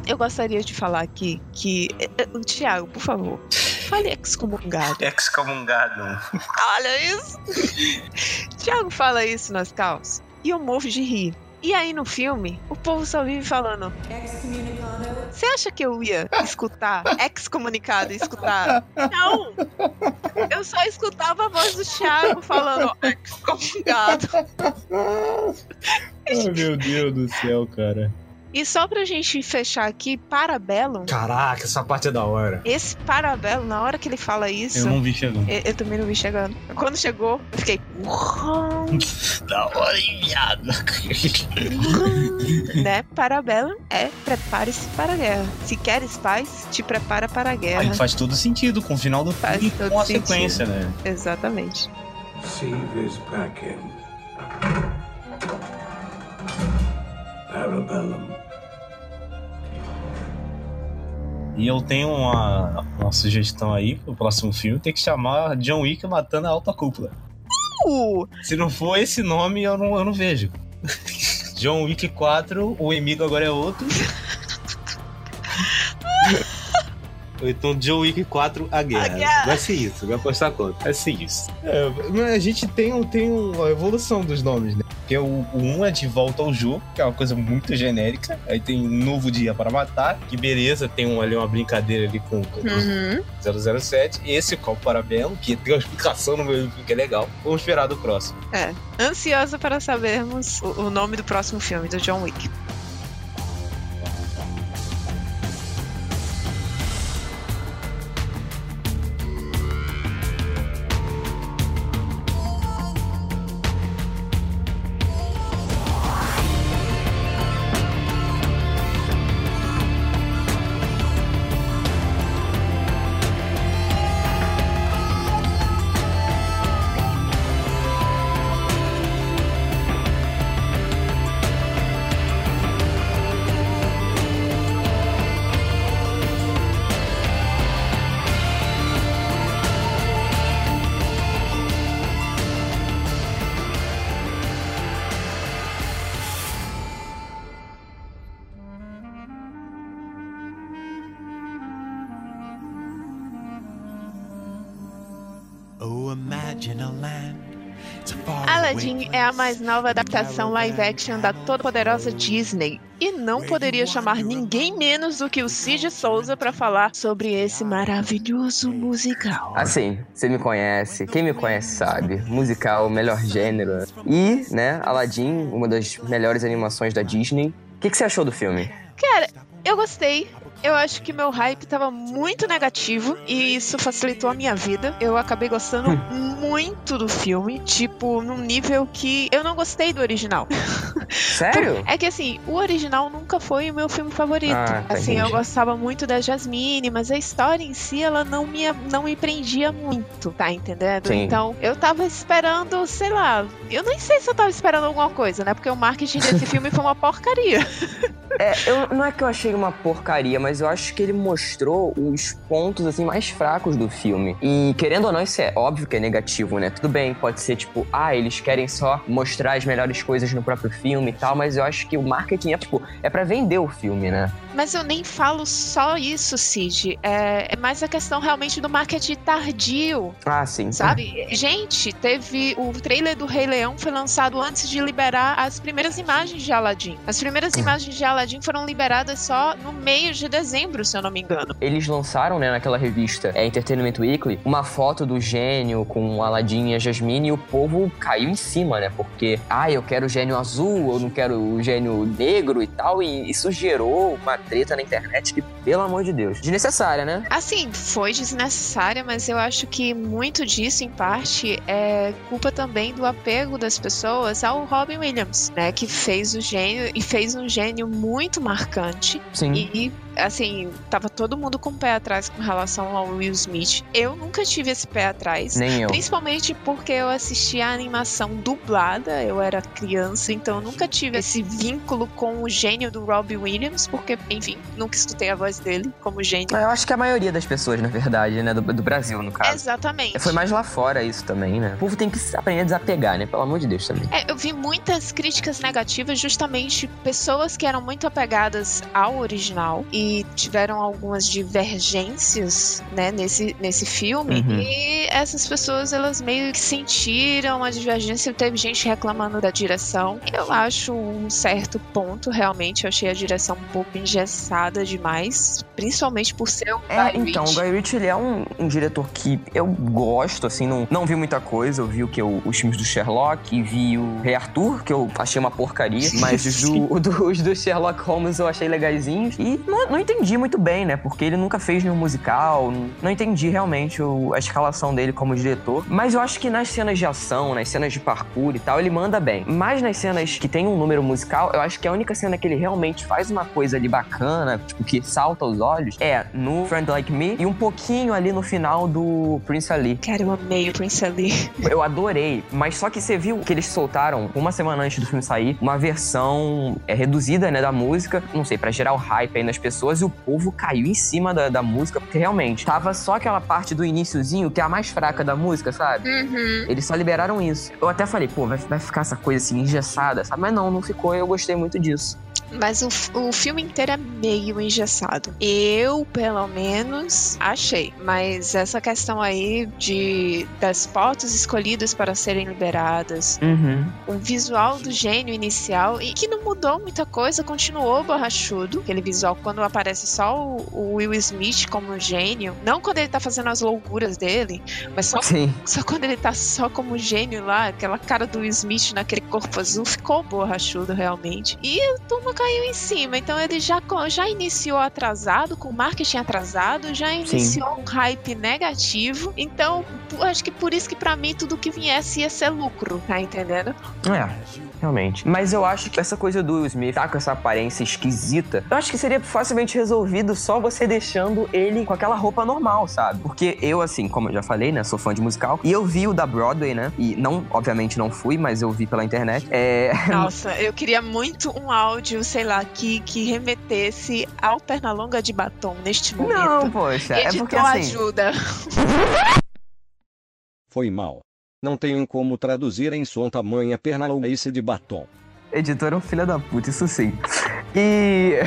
S1: Eu gostaria de falar aqui que. eh, eh, Tiago, por favor, fale excomungado.
S3: Excomungado.
S1: Olha isso! Tiago fala isso nas calças e eu morro de rir. E aí no filme, o povo só vive falando. Você acha que eu ia escutar, excomunicado, escutar? Não! Eu só escutava a voz do Thiago falando excomunicado.
S3: Ai, meu Deus do céu, cara.
S1: E só pra gente fechar aqui, Parabellum,
S3: Caraca, essa parte é da hora.
S1: esse Parabellum, na hora que ele fala isso,
S3: Eu não vi chegando.
S1: eu, eu também não vi chegando. Quando chegou, eu fiquei.
S3: Da hora, hein, viado.
S1: né? Parabellum é prepare-se para a guerra. Se queres paz, te prepara para a guerra.
S3: Aí faz todo sentido com o final do
S1: Faz
S3: filme e com a
S1: sentido.
S3: sequência, né?
S1: Exatamente.
S2: Steve is back in. Parabellum.
S3: E eu tenho uma, uma sugestão aí pro próximo filme, tem que chamar John Wick matando a alta cúpula.
S1: Uh,
S3: Se não for esse nome, eu não, eu não vejo. John Wick 4, o inimigo agora é outro. Então John Wick 4, a guerra.
S1: A guerra.
S3: Vai ser isso, vai apostar quanto? Vai ser isso. É, a gente tem, um- tem um- a evolução dos nomes, né? Porque o, o 1 é de volta ao jogo, que é uma coisa muito genérica. Aí tem um novo dia para matar, que beleza, tem um, ali uma brincadeira ali com, com os
S1: uhum.
S3: 007. Esse Copo Parabelo, que tem uma explicação no filme que é legal. Vamos esperar do próximo.
S1: Ansiosa para sabermos o, o nome do próximo filme do John Wick.
S4: A
S1: mais nova adaptação live action da toda-poderosa Disney. E não poderia chamar ninguém menos do que o Cid Souza para falar sobre esse maravilhoso musical.
S4: Assim, você me conhece, quem me conhece sabe, musical, melhor gênero. E, né, Aladdin, uma das melhores animações da Disney. O que, que você achou do filme?
S1: Cara, eu gostei. Eu acho que meu hype tava muito negativo e isso facilitou a minha vida. Eu acabei gostando muito do filme, tipo, num nível que eu não gostei do original.
S4: Sério?
S1: É que assim, o original nunca foi o meu filme favorito.
S4: Ah, tá,
S1: assim,
S4: entendi.
S1: eu gostava muito da Jasmine, mas a história em si, ela não me, não me prendia muito, tá entendendo?
S4: Sim.
S1: Então, eu tava esperando, sei lá, eu nem sei se eu tava esperando alguma coisa, né? Porque o marketing desse filme foi uma porcaria.
S4: É, eu, não é que eu achei uma porcaria, mas eu acho que ele mostrou os pontos assim mais fracos do filme. E querendo ou não, isso é óbvio que é negativo, né? Tudo bem, pode ser tipo, ah, eles querem só mostrar as melhores coisas no próprio filme e tal, mas eu acho que o marketing é tipo, é para vender o filme, né?
S1: Mas eu nem falo só isso, Cid. É, é mais a questão realmente do marketing tardio,
S4: Ah, sim.
S1: sabe? Gente, teve o trailer do Rei Leão foi lançado antes de liberar as primeiras imagens de Aladdin. As primeiras imagens de Aladdin foram liberadas só no meio de dezembro, se eu não me engano.
S4: Eles lançaram, né, naquela revista é, Entertainment Weekly, uma foto do gênio com o Aladdin e a Jasmine e o povo caiu em cima, né? Porque, ah, eu quero o gênio azul, eu não quero o gênio negro e tal. E isso gerou uma treta na internet que, pelo amor de Deus, desnecessária, né?
S1: Assim, foi desnecessária, mas eu acho que muito disso, em parte, é culpa também do apego das pessoas ao Robin Williams, né? Que fez o gênio e fez um gênio muito marcante.
S4: Sim.
S1: E, assim, tava todo mundo com o pé atrás com relação ao Will Smith. Eu nunca tive esse pé atrás.
S4: Nem eu.
S1: Principalmente porque eu assisti a animação dublada, eu era criança, então eu nunca tive esse vínculo com o gênio do Robbie Williams, porque, enfim, nunca escutei a voz dele como gênio.
S4: Eu acho que a maioria das pessoas, na verdade, né? Do, do Brasil, no caso.
S1: Exatamente.
S4: Foi mais lá fora isso também, né? O povo tem que aprender a desapegar, né? Pelo amor de Deus também.
S1: É, eu vi muitas críticas negativas, justamente pessoas que eram muito apegadas ao original e tiveram algumas divergências, né, nesse, nesse filme.
S4: Uhum.
S1: E essas pessoas, elas meio que sentiram a divergência. Teve gente reclamando da direção. Eu acho um certo ponto, realmente. Eu achei a direção um pouco engessada demais, principalmente por ser o
S4: É,
S1: Guy
S4: então, o. Guy Ritchie, ele é um, um diretor que eu gosto, assim, não, não vi muita coisa. Eu vi o que? O- Os filmes do Sherlock e vi o Rei Arthur, que eu achei uma porcaria. Mas os do, do- os do Sherlock Holmes eu achei legaisinhos. E não, não entendi muito bem, né? Porque ele nunca fez nenhum musical. Não, entendi realmente o- a escalação dele como diretor. Mas eu acho que nas cenas de ação, nas cenas de parkour e tal, ele manda bem. Mas nas cenas que tem um número musical, eu acho que a única cena que ele realmente faz uma coisa ali bacana, tipo, que salta aos olhos, é no Friend Like Me e um pouquinho ali no final do Prince Ali.
S1: Cara, eu amei o Prince Ali.
S4: Eu adorei, mas só que você viu que eles soltaram uma semana antes do filme sair uma versão é, reduzida, né, da música, não sei, pra gerar o hype aí nas pessoas e o povo caiu em cima da, da música, porque realmente tava só aquela parte do iniciozinho que é a mais fraca da música, sabe?
S1: Uhum.
S4: Eles só liberaram isso. Eu até falei, pô, vai, vai ficar essa coisa assim engessada, sabe? Mas não, não ficou e eu gostei muito disso.
S1: Mas o, o filme inteiro é meio engessado. Eu, pelo menos, achei. Mas essa questão aí de das fotos escolhidas para serem liberadas,
S4: Uhum.
S1: o visual do gênio inicial, e que não mudou muita coisa, continuou borrachudo. Aquele visual quando aparece só o, o Will Smith como gênio. Não quando ele tá fazendo as loucuras dele, mas só
S4: Sim.
S1: só quando ele tá só como gênio lá, aquela cara do Will Smith naquele corpo azul, ficou borrachudo realmente. E a turma caiu em cima. Então ele já, já iniciou atrasado, com marketing atrasado, já iniciou um hype negativo. Então, acho que por isso que pra mim tudo que viesse ia ser lucro, tá entendendo?
S4: É, realmente. Mas eu acho que essa coisa do Will Smith tá com essa aparência esquisita, eu acho que seria facilmente resolvido só você deixando ele com aquela roupa normal, sabe? Porque eu, assim, como eu já falei, né, sou fã de musical, e eu vi o da Broadway, né? E não, obviamente não fui, mas eu vi pela internet. É.
S1: Nossa, eu queria muito um áudio, sei lá, que, que remetesse ao Pernalonga de batom neste momento.
S4: Não, poxa, é
S1: Editor
S4: porque assim.
S1: ajuda.
S5: Foi mal. Não tenho como traduzir em som tamanha pernalonguice de batom.
S4: Editor é um filho da puta, isso sim. E.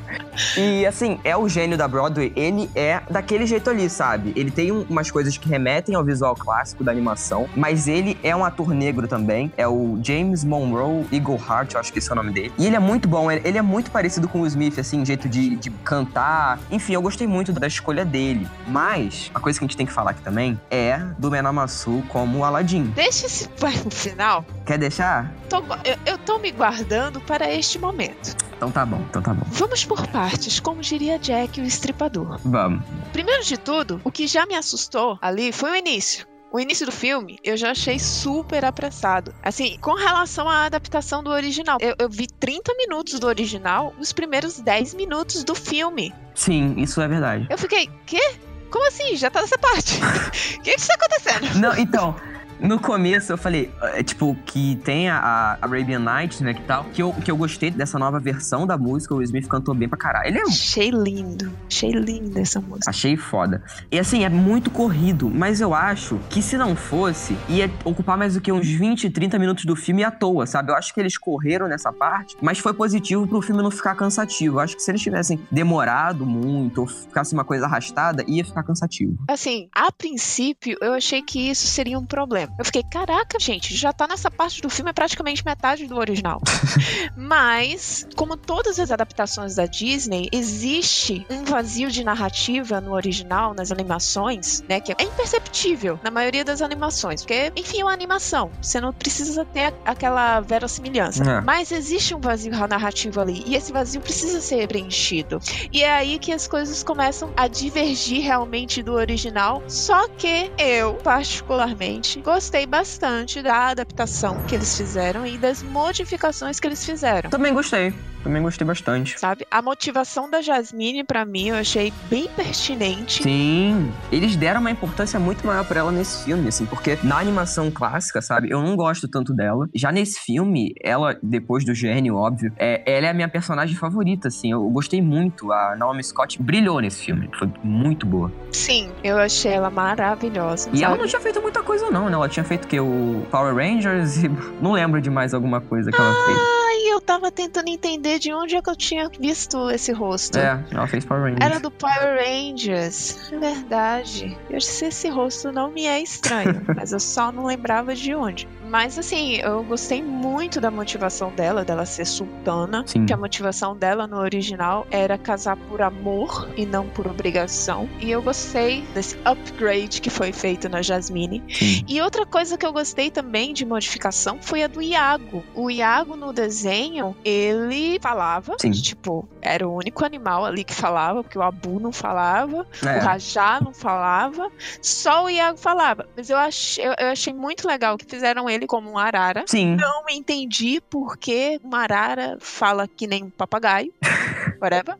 S4: e assim, é o gênio da Broadway, ele é daquele jeito ali, sabe? Ele tem um- umas coisas que remetem ao visual clássico da animação, mas ele é um ator negro também. É o James Monroe Eagleheart, eu acho que esse é o nome dele. E ele é muito bom, ele ele é muito parecido com o Smith, assim, jeito de, de cantar. Enfim, eu gostei muito da escolha dele. Mas, a coisa que a gente tem que falar aqui também é do Menamassu como Aladdin.
S1: Deixa esse final.
S4: Quer deixar?
S1: Tô- eu, eu tô me guardando para este momento.
S4: Então tá bom, então tá bom.
S1: Vamos por partes, como diria Jack, o estripador.
S4: Vamos.
S1: Primeiro de tudo, o que já me assustou ali foi o início. O início do filme eu já achei super apressado. Assim, com relação à adaptação do original. Eu, eu vi 30 minutos do original, os primeiros 10 minutos do filme.
S4: Sim, isso é verdade.
S1: Eu fiquei, quê? Como assim? Já tá nessa parte. O que que está acontecendo?
S4: Não, então, no começo eu falei, é, tipo, que tem a, a Arabian Nights, né, que tal, que eu, que eu gostei dessa nova versão da música, o Will Smith cantou bem pra caralho. Ele é
S1: Achei lindo. Achei linda essa música.
S4: Achei foda. E assim, é muito corrido, mas eu acho que se não fosse, ia ocupar mais do que uns 20, 30 minutos do filme à toa, sabe? Eu acho que eles correram nessa parte, mas foi positivo pro filme não ficar cansativo. Eu acho que se eles tivessem demorado muito ou ficasse uma coisa arrastada, ia ficar cansativo.
S1: Assim, a princípio, eu achei que isso seria um problema. Eu fiquei, caraca, gente, já tá nessa parte do filme, é praticamente metade do original. Mas, como todas as adaptações da Disney, existe um vazio de narrativa no original, nas animações, né? Que é imperceptível na maioria das animações. Porque, enfim, é uma animação. Você não precisa ter aquela verossimilhança.
S4: É.
S1: Mas existe um vazio narrativo ali. E esse vazio precisa ser preenchido. E é aí que as coisas começam a divergir realmente do original. Só que eu, particularmente, gostei bastante da adaptação que eles fizeram e das modificações que eles fizeram.
S4: Também gostei. Também gostei bastante.
S1: Sabe? A motivação da Jasmine, pra mim, eu achei bem pertinente.
S4: Sim, eles deram uma importância muito maior pra ela nesse filme, assim, porque na animação clássica, sabe, eu não gosto tanto dela. Já nesse filme, ela, depois do gênio, óbvio, é, ela é a minha personagem favorita, assim. Eu gostei muito. A Naomi Scott brilhou nesse filme. Foi muito boa.
S1: Sim, eu achei ela maravilhosa.
S4: E ela
S1: sabe?
S4: não tinha feito muita coisa, não, né? Ela tinha feito o quê? O Power Rangers e não lembro de mais alguma coisa que ela fez.
S1: Ai, eu tava tentando entender de onde é que eu tinha visto esse rosto.
S4: É, ela fez Power Rangers.
S1: Era do Power Rangers. É verdade. Eu sei esse rosto não me é estranho, mas eu só não lembrava de onde. Mas assim, eu gostei muito da motivação dela, dela ser sultana.
S4: Sim.
S1: Que a motivação dela no original era casar por amor e não por obrigação. E eu gostei desse upgrade que foi feito na Jasmine.
S4: Sim.
S1: E outra coisa que eu gostei também de modificação foi a do Iago. O Iago no desenho, ele falava,
S4: Sim.
S1: tipo, era o único animal ali que falava, porque o Abu não falava, o
S4: É.
S1: Rajá não falava, só o Iago falava. Mas eu achei, eu achei muito legal que fizeram ele como um arara.
S4: Sim.
S1: Não entendi por que uma arara fala que nem um papagaio. Whatever.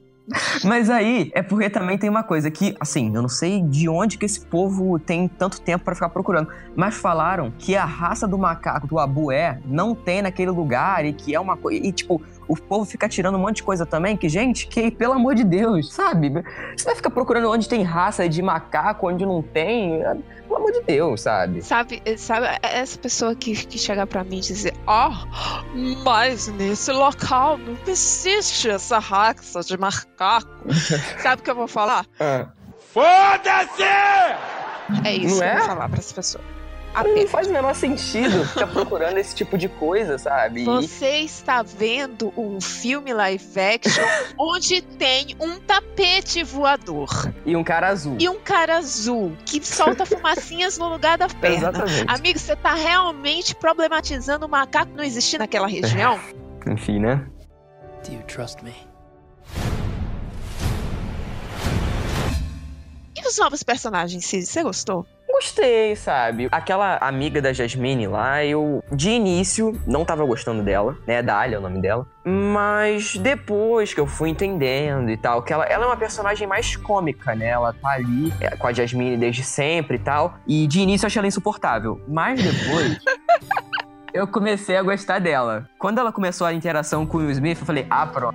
S4: Mas aí é porque também tem uma coisa que, assim, eu não sei de onde que esse povo tem tanto tempo pra ficar procurando, mas falaram que a raça do macaco do Abu é não tem naquele lugar e que é uma coisa. E tipo, o povo fica tirando um monte de coisa também, que, gente, que pelo amor de Deus, sabe? Você vai ficar procurando onde tem raça de macaco, onde não tem. Pelo amor de Deus, sabe?
S1: Sabe, sabe essa pessoa que, que chega pra mim e dizer, ó, mas nesse local não existe essa raça de macaco. sabe o que eu vou falar? É isso
S4: Não
S1: que eu
S4: é?
S1: vou falar pra essa pessoa.
S4: Não
S1: Apenas.
S4: faz o menor sentido ficar procurando esse tipo de coisa, sabe?
S1: Você está vendo um filme live action onde tem um tapete voador
S4: E um cara azul.
S1: e um cara azul que solta fumacinhas no lugar da perna.
S4: Exatamente.
S1: Amigo, você tá realmente problematizando o macaco não existir naquela região?
S4: Enfim, né?
S6: Do you trust me?
S1: E os novos personagens, Cid? Você gostou?
S4: Gostei, sabe? Aquela amiga da Jasmine lá, eu de início não tava gostando dela, né? Dália é o nome dela. Mas depois que eu fui entendendo e tal, que ela, ela é uma personagem mais cômica, né? Ela tá ali é, com a Jasmine desde sempre e tal. E de início eu achei ela insuportável. Mas depois. Eu comecei a gostar dela. Quando ela começou a interação com o Will Smith, eu falei, ah, pronto.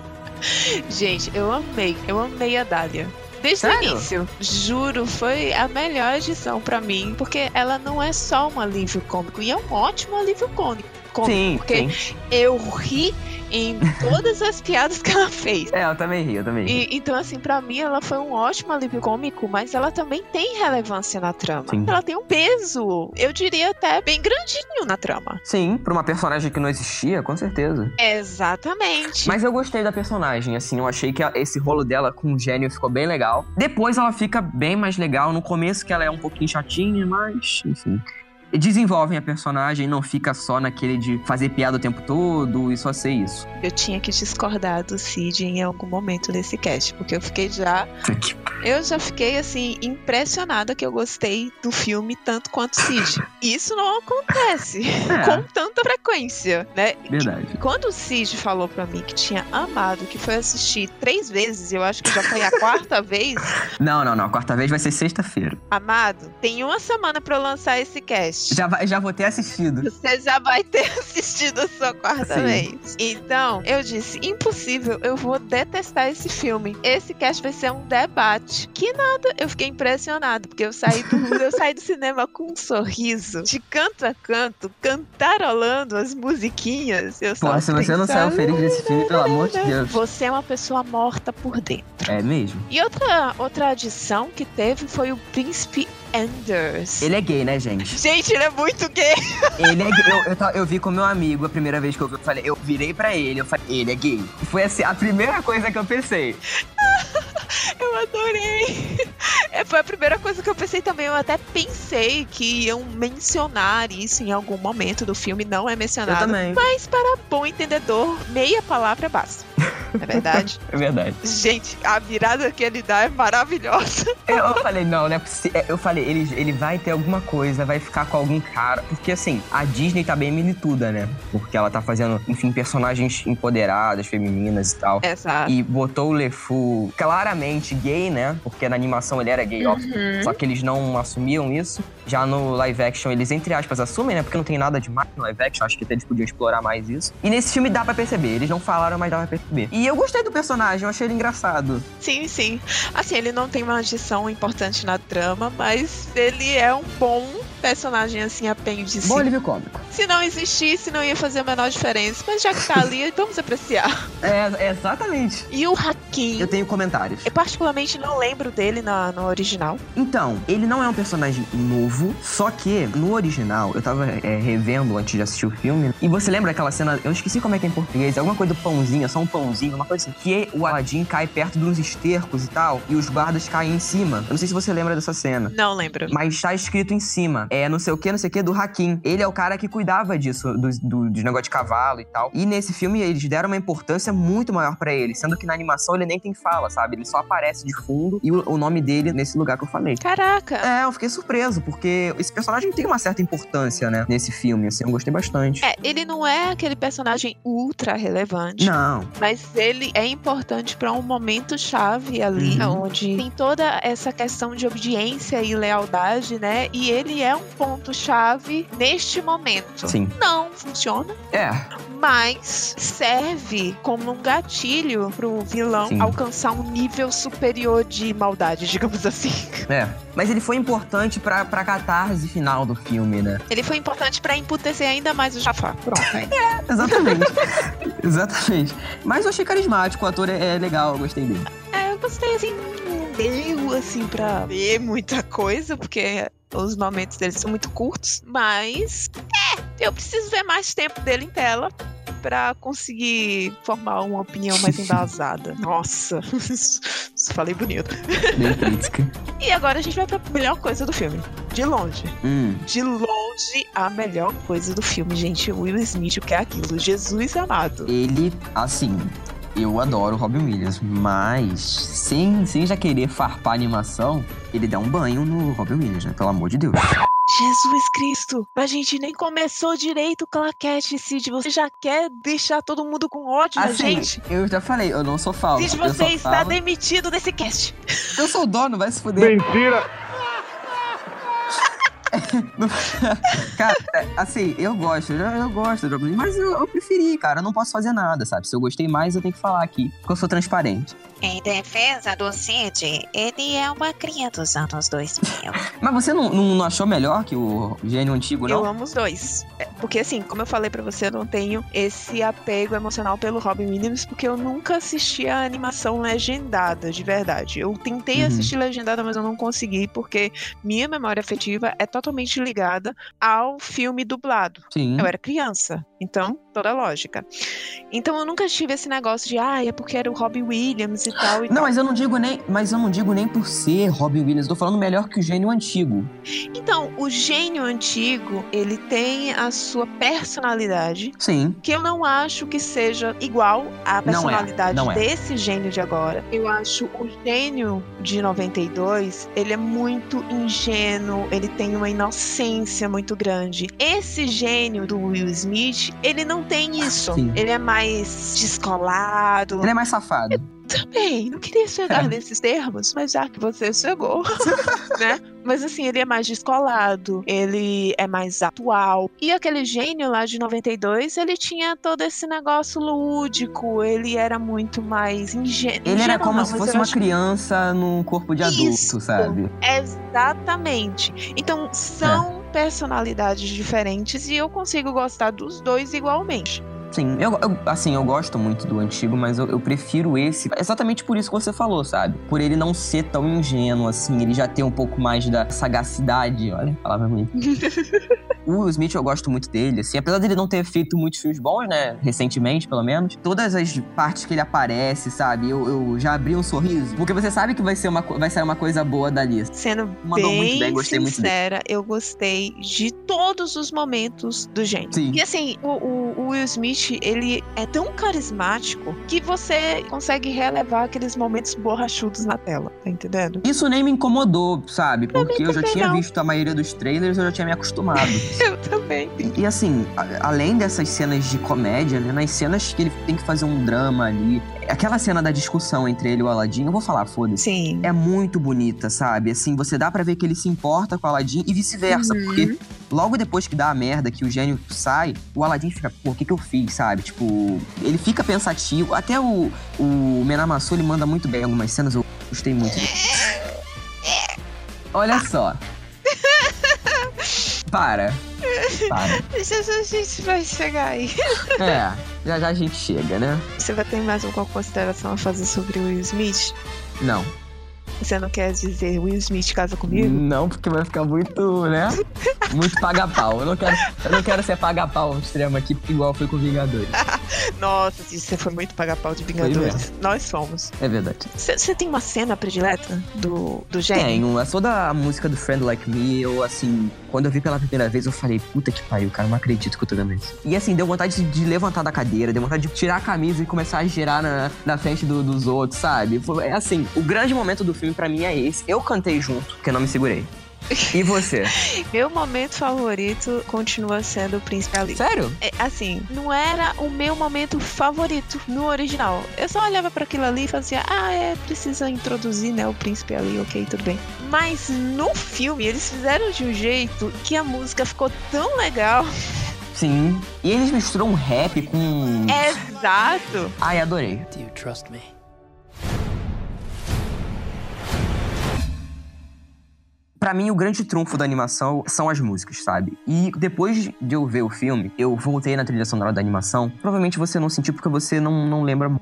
S1: Gente, eu amei. Eu amei a Dália. Desde o
S4: Sério?
S1: início. Juro, foi a melhor edição pra mim, porque ela não é só um alívio cômico, e é um ótimo alívio cômico. Cômico.
S4: Sim,
S1: porque
S4: sim.
S1: eu ri em todas as piadas que ela fez.
S4: É, eu também ri, eu também ri.
S1: E, então, assim, pra mim ela foi um ótimo alívio cômico, mas ela também tem relevância na trama.
S4: Sim.
S1: Ela tem um peso, eu diria até bem grandinho na trama.
S4: Sim, pra uma personagem que não existia, com certeza.
S1: Exatamente.
S4: Mas eu gostei da personagem, assim, eu achei que esse rolo dela com o gênio ficou bem legal. Depois ela fica bem mais legal. No começo que ela é um pouquinho chatinha, mas, enfim. Desenvolvem a personagem, não fica só naquele de fazer piada o tempo todo e só ser isso.
S1: Eu tinha que discordar do Cid em algum momento desse cast, porque eu fiquei já. Eu já fiquei, assim, impressionada que eu gostei do filme tanto quanto o Cid. Isso não acontece
S4: É.
S1: com tanta frequência, né?
S4: Verdade.
S1: Quando o Cid falou pra mim que tinha amado, que foi assistir três vezes, eu acho que já foi a quarta vez,
S4: Não, não, não. A quarta vez vai ser sexta-feira.
S1: amado, tem uma semana pra eu lançar esse cast.
S4: Já, vai- já vou ter assistido.
S1: Você já vai ter assistido a sua quarta
S4: Sim.
S1: vez. Então, eu disse: impossível, eu vou detestar esse filme. Esse cast vai ser um debate. Que nada, eu fiquei impressionado, porque eu saí do, eu saí do cinema com um sorriso, de canto a canto, cantarolando as musiquinhas. Eu
S4: Pô, se você não saiu feliz desse filme, pelo amor de Deus.
S1: Você é uma pessoa morta por dentro.
S4: É mesmo?
S1: E outra, outra adição que teve foi o Príncipe Anders.
S4: Ele é gay, né, gente?
S1: Gente, ele é muito gay.
S4: Ele é gay. Eu, eu, eu vi com meu amigo a primeira vez que eu vi. Eu falei, eu virei pra ele, eu falei, ele é gay. Foi assim, a primeira coisa que eu pensei.
S1: Eu adorei. É, foi a primeira coisa que eu pensei também. Eu até pensei que iam mencionar isso em algum momento do filme. Não é
S4: Eu
S1: mencionado.
S4: também.
S1: Mas para bom entendedor, meia palavra basta. É verdade?
S4: É verdade.
S1: Gente, a virada que ele dá é maravilhosa.
S4: Eu, eu falei, não, não é possível. Eu falei, ele, ele vai ter alguma coisa, vai ficar com algum cara. Porque assim, a Disney tá bem milituda, né? Porque ela tá fazendo, enfim, personagens empoderadas, femininas e tal.
S1: Exato.
S4: E botou o LeFou claramente gay, né? Porque na animação ele era gay, óbvio.
S1: Uhum.
S4: Só que eles não assumiam isso. Já no live action, eles, entre aspas, assumem, né? Porque não tem nada demais no live action. Acho que até eles podiam explorar mais isso. E nesse filme dá pra perceber. Eles não falaram, mas dá pra perceber. E eu gostei do personagem, eu achei ele engraçado.
S1: Sim, sim. Assim, ele não tem uma adição importante na trama, mas ele é um bom personagem, assim, apêndice.
S4: Bom alívio cômico.
S1: Se não existisse, não ia fazer a menor diferença. Mas já que tá ali, vamos apreciar.
S4: É, exatamente.
S1: E o Hakim.
S4: Eu tenho comentários.
S1: Eu particularmente não lembro dele na, no original.
S4: Então, ele não é um personagem novo, só que no original, eu tava é, revendo antes de assistir o filme, e você lembra aquela cena, eu esqueci como é que é em português, alguma coisa do pãozinho, só um pãozinho, uma coisa assim, que o Aladdin cai perto de uns estercos e tal, e os guardas caem em cima. Eu não sei se você lembra dessa cena.
S1: Não lembro.
S4: Mas tá escrito em cima. É não sei o que, não sei o que, do Hakim. Ele é o cara que cuidava disso, do, do, dos negócio de cavalo e tal. E nesse filme eles deram uma importância muito maior pra ele. Sendo que na animação ele nem tem fala, sabe? Ele só aparece de fundo e o, o nome dele nesse lugar que eu falei.
S1: Caraca.
S4: É, eu fiquei surpreso, porque esse personagem tem uma certa importância, né? Nesse filme, assim, eu gostei bastante.
S1: É, ele não é aquele personagem ultra relevante.
S4: Não,
S1: Mas ele é importante pra um momento chave ali,
S4: Uhum.
S1: onde tem toda essa questão de obediência e lealdade, né? E ele é um ponto chave neste momento.
S4: sim.
S1: Não funciona,
S4: É,
S1: mas serve como um gatilho pro vilão
S4: Sim.
S1: alcançar um nível superior de maldade, digamos assim.
S4: é. Mas ele foi importante pra, pra catarse final do filme, né?
S1: Ele foi importante pra emputecer ainda mais o Jafar. Pronto. aí.
S4: Exatamente. Exatamente. Mas eu achei carismático, o ator é, é legal, eu gostei dele.
S1: É, eu gostei assim, não deu assim pra ver muita coisa, porque os momentos dele são muito curtos, mas é, eu preciso ver mais tempo dele em tela pra conseguir formar uma opinião mais embasada. Nossa, falei bonito.
S4: Bem crítica.
S1: E agora a gente vai pra melhor coisa do filme. De longe.
S4: Hum.
S1: De longe, a melhor coisa do filme, gente. O Will Smith, o que é aquilo? Jesus amado.
S4: Ele, assim, eu adoro o Robin Williams, mas sem, sem já querer farpar a animação, ele dá um banho no Robin Williams, né? Pelo amor de Deus.
S1: Jesus Cristo, a gente nem começou direito o claquete, Cid. Você já quer deixar todo mundo com ódio da
S4: Assim,
S1: gente?
S4: eu já falei, eu não sou falso.
S1: Cid,
S4: eu
S1: você
S4: só
S1: está
S4: falo-
S1: demitido desse cast.
S4: Eu sou o dono, vai se fuder.
S2: Mentira!
S4: cara, é, assim, eu gosto, eu, eu gosto do Robin, mas eu, eu preferi, cara. Eu não posso fazer nada, sabe? Se eu gostei mais, eu tenho que falar aqui, porque eu sou transparente.
S1: Em defesa do Cid, ele é uma cria dos anos 2000.
S4: Mas você não, não, não achou melhor que o gênio antigo,
S1: Eu
S4: não?
S1: amo os dois. É, Porque, assim, como eu falei pra você, eu não tenho esse apego emocional pelo Robin Williams, porque eu nunca assisti a animação legendada, de verdade. Eu tentei
S4: Uhum.
S1: assistir legendada, mas eu não consegui, porque minha memória afetiva é totalmente ligada ao filme dublado.
S4: Sim.
S1: Eu era criança, então, toda a lógica. Então eu nunca tive esse negócio de, ah, é porque era o Robin Williams e tal e
S4: Não,
S1: tal.
S4: mas eu não digo nem, mas eu não digo nem por ser Robin Williams, tô falando melhor que o gênio antigo.
S1: Então, o gênio antigo, ele tem a sua personalidade,
S4: Sim.
S1: que eu não acho que seja igual à
S4: Não é,
S1: personalidade
S4: não é.
S1: desse gênio de agora. Eu acho o gênio de 92, ele é muito ingênuo, ele tem uma inocência muito grande. Esse gênio do Will Smith, ele não tem isso.
S4: Sim.
S1: Ele é mais descolado.
S4: Ele é mais safado.
S1: Também, não queria chegar
S4: É.
S1: nesses termos, mas já que você chegou, né? Mas assim, ele é mais descolado, ele é mais atual. E aquele gênio lá de 92, ele tinha todo esse negócio lúdico, ele era muito mais ingênuo.
S4: Ele era como
S1: não,
S4: se fosse uma
S1: acho-
S4: criança num corpo de adulto,
S1: Isso.
S4: sabe?
S1: Exatamente. Então, são
S4: É.
S1: personalidades diferentes e eu consigo gostar dos dois igualmente.
S4: Sim, eu, eu- assim, eu gosto muito do antigo, mas eu, eu prefiro esse exatamente por isso que você falou, sabe? Por ele não ser tão ingênuo, assim, ele já tem um pouco mais da sagacidade, olha, palavra bonita. o Will Smith, eu gosto muito dele, assim, apesar dele não ter feito muitos filmes bons, né, recentemente, pelo menos, todas as partes que ele aparece, sabe, eu, eu já abri um sorriso, porque você sabe que vai, ser uma, vai sair uma coisa boa dali.
S1: Sendo
S4: Mandou
S1: bem,
S4: muito bem, gostei muito dele.
S1: sincera, eu gostei de todos os momentos do gênio.
S4: Sim.
S1: E assim, o, o- o Will Smith, ele é tão carismático que você consegue relevar aqueles momentos borrachudos na tela, tá entendendo?
S4: Isso nem me incomodou, sabe? Porque eu já tinha
S1: não.
S4: visto a maioria dos trailers, eu já tinha me acostumado.
S1: Eu também.
S4: E, e assim, a- além dessas cenas de comédia, né? Nas cenas que ele tem que fazer um drama ali. Aquela cena da discussão entre ele e o Aladdin, eu vou falar, foda-se.
S1: Sim.
S4: É muito bonita, sabe? Assim, você dá pra ver que ele se importa com o Aladdin e vice-versa.
S1: Uhum.
S4: Porque logo depois que dá a merda, que o gênio sai, o Aladdin fica, pô, o que que eu fiz, sabe? Tipo, ele fica pensativo. Até o, o Menamassou, ele manda muito bem algumas cenas, eu gostei muito. Olha só. Para. Para.
S1: A gente vai chegar aí.
S4: É, já já a gente chega, né?
S1: Você vai ter mais alguma consideração a fazer sobre o Will Smith?
S4: Não.
S1: Você não quer dizer Will Smith casa comigo?
S4: Não, porque vai ficar muito, né? Muito paga-pau. Eu não quero, eu não quero ser paga-pau extremo aqui, igual foi com Vingadores.
S1: Nossa, você foi muito pagar pau de Vingadores. Nós fomos.
S4: É verdade.
S1: Você tem uma cena predileta do, do gênio?
S4: Tenho. É toda a música do Friend Like Me, eu, assim, quando eu vi pela primeira vez, eu falei, puta que pariu, cara, não acredito que eu tô vendo isso. E assim, deu vontade de, levantar da cadeira, deu vontade de tirar a camisa e começar a girar na, na frente do- dos outros, sabe? É assim, o grande momento do filme pra mim é esse. Eu cantei junto, porque eu não me segurei. E você?
S1: Meu momento favorito continua sendo o Príncipe Ali.
S4: Sério?
S1: É, assim, não era o meu momento favorito no original. Eu só olhava pra aquilo ali e fazia, ah, é, precisa introduzir, né, o Príncipe Ali, ok, tudo bem. Mas no filme, eles fizeram de um jeito que a música ficou tão legal.
S4: Sim. E eles misturam um rap com.
S1: Exato.
S4: Ai, adorei.
S6: Do you trust me?
S4: Pra mim, o grande trunfo da animação são as músicas, sabe? E depois de eu ver o filme, eu voltei na trilha sonora da animação. Provavelmente você não sentiu porque você não, não lembra muito.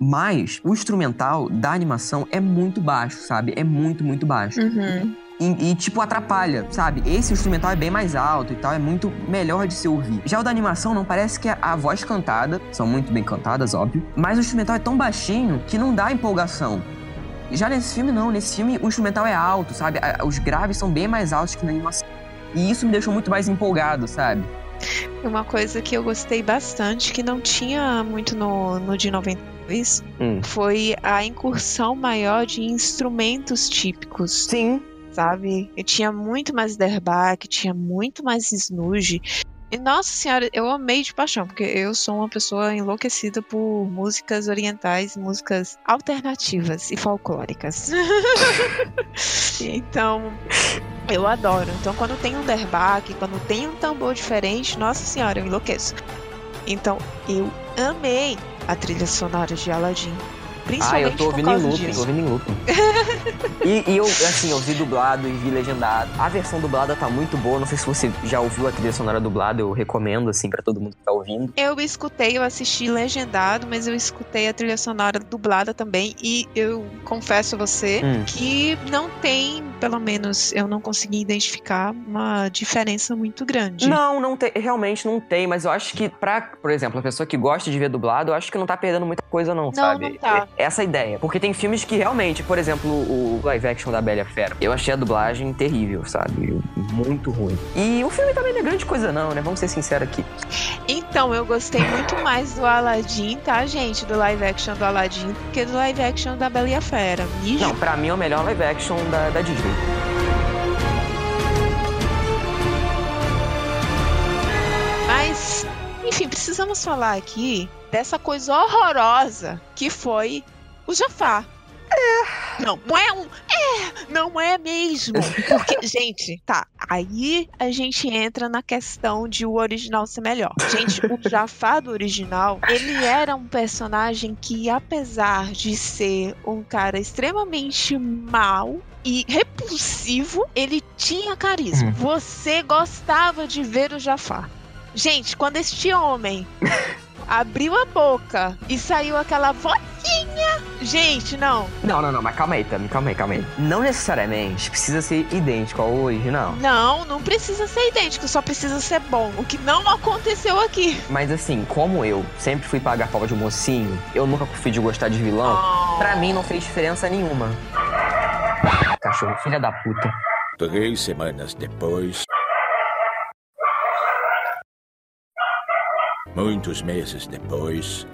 S4: Mas o instrumental da animação é muito baixo, sabe? É muito, muito baixo.
S1: Uhum.
S4: E, e, tipo, atrapalha, sabe? Esse instrumental é bem mais alto e tal, é muito melhor de se ouvir. Já o da animação não parece que a, a voz cantada, são muito bem cantadas, óbvio, mas o instrumental é tão baixinho que não dá empolgação. Já nesse filme, não. Nesse filme, o instrumental é alto, sabe? Os graves são bem mais altos que na animação. E isso me deixou muito mais empolgado, sabe?
S1: Uma coisa que eu gostei bastante, que não tinha muito no, no de 92,
S4: Hum.
S1: foi a incursão maior de instrumentos típicos.
S4: Sim.
S1: sabe? Eu tinha muito mais derbaque, tinha muito mais snooze. E nossa senhora, eu amei de paixão, porque eu sou uma pessoa enlouquecida por músicas orientais, músicas alternativas e folclóricas. então, Eu adoro. Então, quando tem um derbaque, quando tem um tambor diferente, nossa senhora, eu enlouqueço. Então, eu amei a trilha sonora de Aladdin.
S4: Ah,
S1: Principalmente
S4: eu tô ouvindo em looping, tô ouvindo em looping. e, e eu, assim, eu vi dublado e vi legendado. A versão dublada tá muito boa. Não sei se você já ouviu a trilha sonora dublada, eu recomendo, assim, pra todo mundo que tá ouvindo.
S1: Eu escutei, eu assisti legendado, mas eu escutei a trilha sonora dublada também. E eu confesso a você
S4: Hum.
S1: que não tem, pelo menos eu não consegui identificar uma diferença muito grande.
S4: Não, não tem, realmente não tem, mas eu acho que pra, por exemplo, a pessoa que gosta de ver dublado, eu acho que não tá perdendo muita coisa não, sabe?
S1: não tá.
S4: Essa ideia. Porque tem filmes que realmente, por exemplo, o live action da Bela e a Fera, eu achei a dublagem terrível, sabe? Muito ruim. E o filme também não é grande coisa não, né? Vamos ser sinceros aqui.
S1: Então, eu gostei muito mais do Aladdin, tá, gente? Do live action do Aladdin, do que do live action da Bela e a Fera.
S4: Não, pra mim é o melhor live action da, da Disney.
S1: Mas, enfim, precisamos falar aqui dessa coisa horrorosa que foi o Jafar. É. Não, não é um. É, não é mesmo. Porque, gente, tá. Aí a gente entra na questão de o original ser melhor. Gente, o Jafar do original, ele era um personagem que, apesar de ser um cara extremamente mau, e repulsivo, ele tinha carisma.
S4: Hum.
S1: Você gostava de ver o Jafar. Gente, quando este homem abriu a boca e saiu aquela vozinha. Gente, não.
S4: Não, não, não, mas calma aí, Tami, calma aí, calma aí. Não necessariamente precisa ser idêntico ao original.
S1: Não, não precisa ser idêntico, só precisa ser bom. O que não aconteceu aqui.
S4: Mas assim, como eu sempre fui pagar pau de mocinho, eu nunca fui de gostar de vilão, pra mim não fez diferença nenhuma. Cachorro, filha da puta.
S7: Três semanas depois. Muitos meses depois.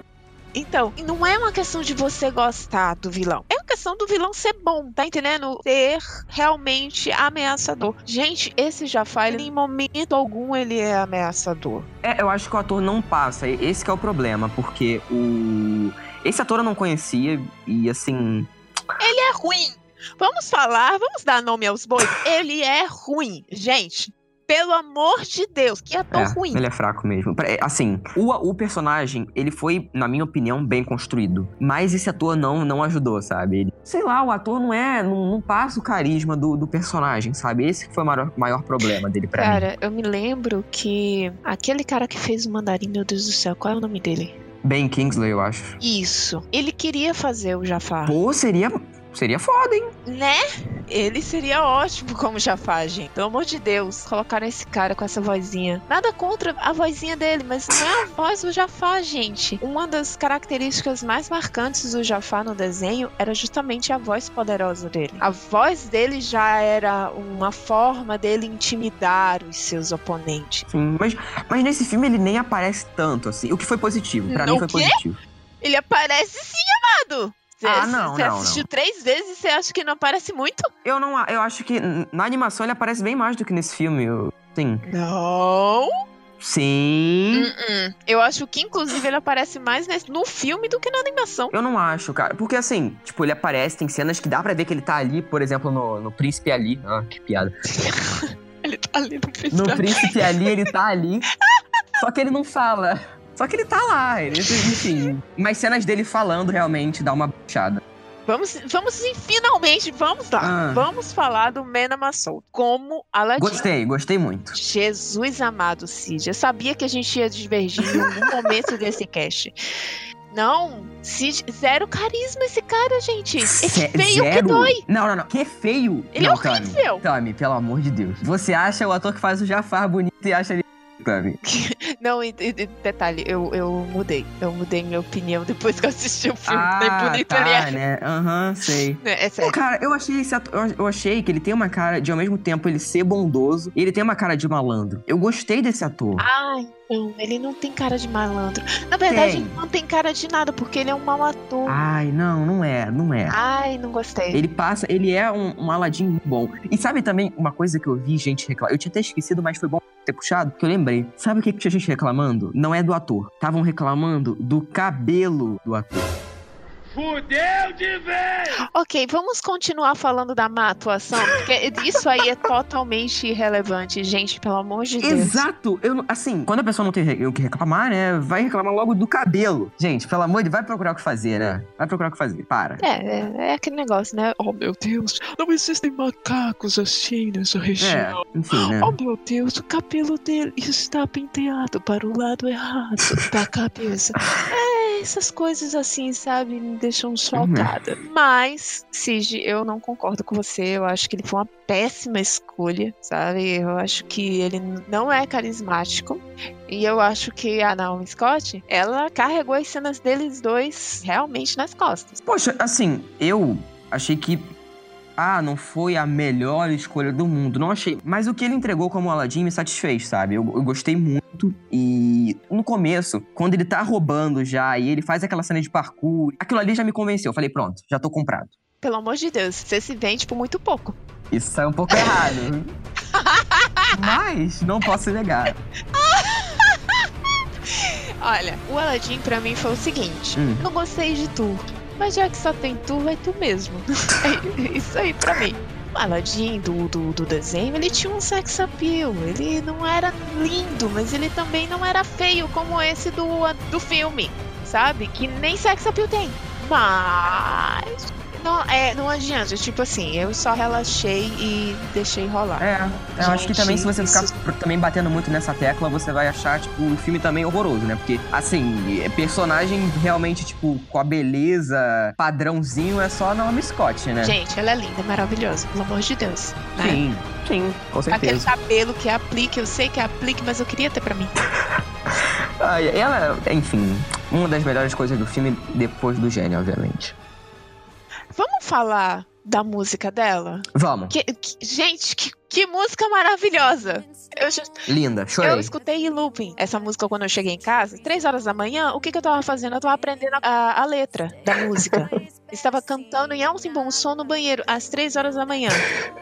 S1: Então, não é uma questão de você gostar do vilão. É uma questão do vilão ser bom, tá entendendo? Ser realmente ameaçador. Gente, esse Jafar, ele, em momento algum, ele é ameaçador.
S4: É, eu acho que o ator não passa. Esse que é o problema, porque o. Esse ator eu não conhecia e assim.
S1: Ele é ruim. Vamos falar, vamos dar nome aos bois. Ele é ruim, gente. Pelo amor de Deus, que ator
S4: É,
S1: ruim.
S4: ele é fraco mesmo. Pra- é, Assim, o, o personagem, ele foi, na minha opinião, bem construído. Mas esse ator não, não ajudou, sabe? Ele- sei lá, o ator não é. Não, não passa o carisma do, do personagem, sabe? Esse que foi o maior, maior problema dele pra mim.
S1: Cara, eu me lembro que aquele cara que fez o mandarim, meu Deus do céu, qual é o nome dele?
S4: Ben Kingsley, eu acho.
S1: Isso. Ele queria fazer o Jafar.
S4: Pô, seria. Seria foda, hein?
S1: Né? Ele seria ótimo como Jafar, gente. Pelo amor de Deus, colocaram esse cara com essa vozinha. Nada contra a vozinha dele, mas não é a voz do Jafar, gente. Uma das características mais marcantes do Jafar no desenho era justamente a voz poderosa dele. A voz dele já era uma forma dele intimidar os seus oponentes.
S4: Sim, mas, mas nesse filme ele nem aparece tanto, assim. O que foi positivo. Pra
S1: No
S4: mim foi
S1: quê?
S4: positivo.
S1: Ele aparece sim, amado! Você,
S4: Ah, não,
S1: você
S4: não,
S1: assistiu três vezes e você acha que não aparece muito?
S4: Eu não. Eu acho que na animação ele aparece bem mais do que nesse filme. eu- Sim.
S1: Não.
S4: Sim.
S1: Uh-uh. Eu acho que, inclusive, ele aparece mais nesse- no filme do que na animação.
S4: Eu não acho, cara. Porque assim, tipo, ele aparece, tem cenas que dá pra ver que ele tá ali, por exemplo, no, no Príncipe Ali. Ah, que piada.
S1: Ele tá ali no
S4: No
S1: principal.
S4: Príncipe Ali, ele tá ali. Só que ele não fala. Só que ele tá lá. Ele, enfim. Mas cenas dele falando realmente dá uma puxada.
S1: Vamos, vamos sim, finalmente, vamos lá.
S4: Ah.
S1: Vamos falar do Mena Massol como Aladdin.
S4: Gostei, gostei muito.
S1: Jesus amado, Cid. Eu sabia que a gente ia divergir em algum momento desse cast. Não, Cid, zero carisma esse cara, gente. É
S4: Ze-
S1: feio que
S4: zero?
S1: dói.
S4: Não, não, não. Que feio.
S1: Ele é
S4: não,
S1: horrível.
S4: Tami. Tami, pelo amor de Deus. Você acha o ator que faz o Jafar bonito e acha ele. Tami.
S1: Não, e, detalhe, eu, eu mudei. Eu mudei minha opinião depois que eu assisti o filme.
S4: Ah,
S1: bonito
S4: tá,
S1: é.
S4: né? Aham, sei.
S1: É, é
S4: Pô,
S1: sério.
S4: cara, eu achei esse ator, eu- eu achei que ele tem uma cara de ao mesmo tempo ele ser bondoso e ele tem uma cara de malandro. Eu gostei desse ator.
S1: Ai, não, ele não tem cara de malandro. Na verdade,
S4: Tem.
S1: ele não tem cara de nada, porque ele é um mau ator.
S4: Ai, não, não é, não é.
S1: Ai, não gostei.
S4: Ele passa, ele é um, um Aladdin bom. E sabe também uma coisa que eu vi gente reclamar? Eu tinha até esquecido, mas foi bom ter puxado, que eu lembrei. Sabe o que, que tinha gente reclamando? Não é do ator. Estavam reclamando do cabelo do ator.
S1: Ok, vamos continuar falando da má atuação, porque isso aí é totalmente irrelevante, gente, pelo amor de Deus.
S4: Exato. Eu, assim, quando a pessoa não tem o que reclamar, né? Vai reclamar logo do cabelo. Gente, pelo amor de vai procurar o que fazer, né? Vai procurar o que fazer. Para.
S1: É, é, é aquele negócio, né? Oh meu Deus, não existem macacos assim nessa
S4: É,
S1: região.
S4: enfim, né?
S1: Oh meu Deus, o cabelo dele está penteado para o lado errado da cabeça. É, essas coisas assim, sabe, me deixam chocada. Mas, Cid, eu não concordo com você. Eu acho que ele foi uma péssima escolha, sabe? Eu acho que ele não é carismático. E eu acho que a Naomi Scott, ela carregou as cenas deles dois realmente nas costas.
S4: Poxa, assim, eu achei que. Ah, não foi a melhor escolha do mundo. Não achei. Mas o que ele entregou como Aladdin me satisfez, sabe? Eu, eu gostei muito. E no começo, quando ele tá roubando já e ele faz aquela cena de parkour, aquilo ali já me convenceu. Eu falei, pronto, já tô comprado.
S1: Pelo amor de Deus, você se vende por muito pouco.
S4: Isso sai um pouco errado. Mas não posso negar.
S1: Olha, o Aladdin pra mim foi o seguinte:
S4: Hum.
S1: não gostei de tu, mas já que só tem tu, vai tu mesmo. É isso aí pra mim. Aladdin do, do, do desenho, ele tinha um sex appeal. Ele não era lindo, mas ele também não era feio como esse do, do filme, sabe? Que nem sex appeal tem. Mas. Não, é, não adianta, tipo assim, eu só relaxei e deixei rolar.
S4: É, eu acho que
S1: Gente,
S4: também se você ficar
S1: isso-
S4: também batendo muito nessa tecla, você vai achar, tipo, o filme também horroroso, né? Porque, assim, é personagem realmente, tipo, com a beleza padrãozinho é só a Naomi Scott, né?
S1: Gente, ela é linda, maravilhosa, pelo amor de Deus. né?
S4: Sim, sim, com
S1: Aquele
S4: certeza.
S1: cabelo que aplique, eu sei que aplique, mas eu queria ter pra mim.
S4: Ela, enfim, uma das melhores coisas do filme depois do gênio, obviamente.
S1: Vamos falar da música dela?
S4: Vamos,
S1: Que- que- gente, que, que música maravilhosa! Eu, já-
S4: linda,
S1: eu
S4: chorei.
S1: escutei em looping essa música quando eu cheguei em casa, três horas da manhã. O que, que eu tava fazendo? Eu tava aprendendo a, a letra da música. Estava cantando em alto e bom som no banheiro às três horas da manhã.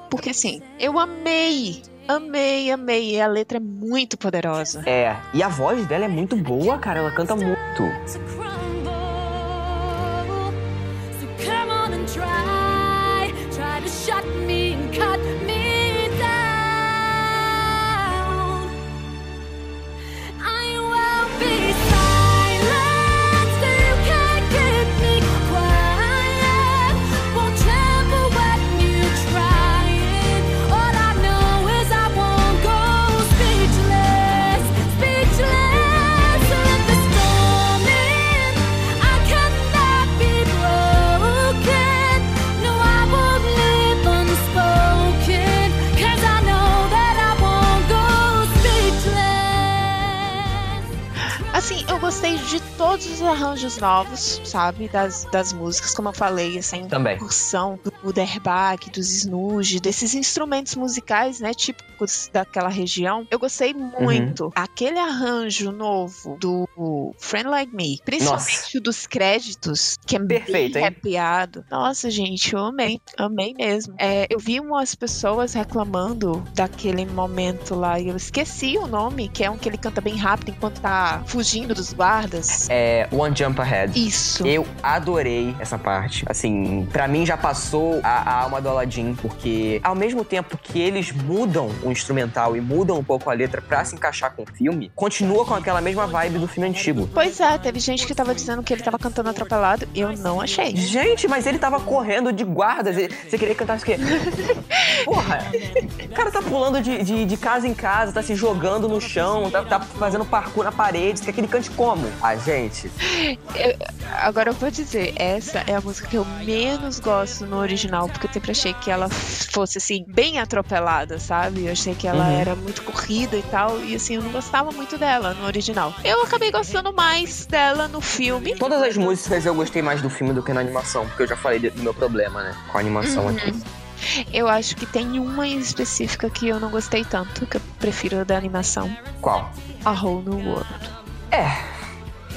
S1: Porque assim, eu amei, amei, amei. E a letra é muito poderosa.
S4: É, e a voz dela é muito boa, cara, ela canta muito.
S8: Shut me and cut
S1: arranjos novos, sabe? Das, das músicas, como eu falei, assim,
S4: Também.
S1: percussão do Derbach, dos Snooze, desses instrumentos musicais, né, típicos daquela região. Eu gostei muito. Aquele arranjo novo do Friend Like Me, principalmente o dos créditos, que é
S4: Perfeito,
S1: bem arrepiado. Nossa, gente, eu amei, amei mesmo. É, eu vi umas pessoas reclamando daquele momento lá, e eu esqueci o nome, que é um que ele canta bem rápido enquanto tá fugindo dos guardas.
S4: É One Jump Ahead.
S1: Isso.
S4: Eu adorei essa parte. Assim, pra mim já passou a, a alma do Aladdin, porque ao mesmo tempo que eles mudam o instrumental e mudam um pouco a letra pra se encaixar com o filme, continua com aquela mesma vibe do filme antigo.
S1: Pois é, teve gente que tava dizendo que ele tava cantando atropelado. Eu não achei.
S4: Gente, mas ele tava correndo de guardas. Você queria cantar isso o quê? Porra! O cara tá pulando de, de, de casa em casa, tá se jogando no chão, tá, tá fazendo parkour na parede. Você quer que ele cante como? Ah, gente.
S1: Agora eu vou dizer, essa é a música que eu menos gosto no original, porque eu sempre achei que ela fosse assim, bem atropelada, sabe? Eu achei que ela
S4: Uhum.
S1: era muito corrida e tal, e assim, eu não gostava muito dela no original. Eu acabei gostando mais dela no filme.
S4: Todas as músicas eu gostei mais do filme do que na animação, porque eu já falei do meu problema, né? Com a animação
S1: Uhum.
S4: aqui.
S1: Eu acho que tem uma em específica que eu não gostei tanto, que eu prefiro da animação.
S4: Qual?
S1: A Whole New World.
S4: É.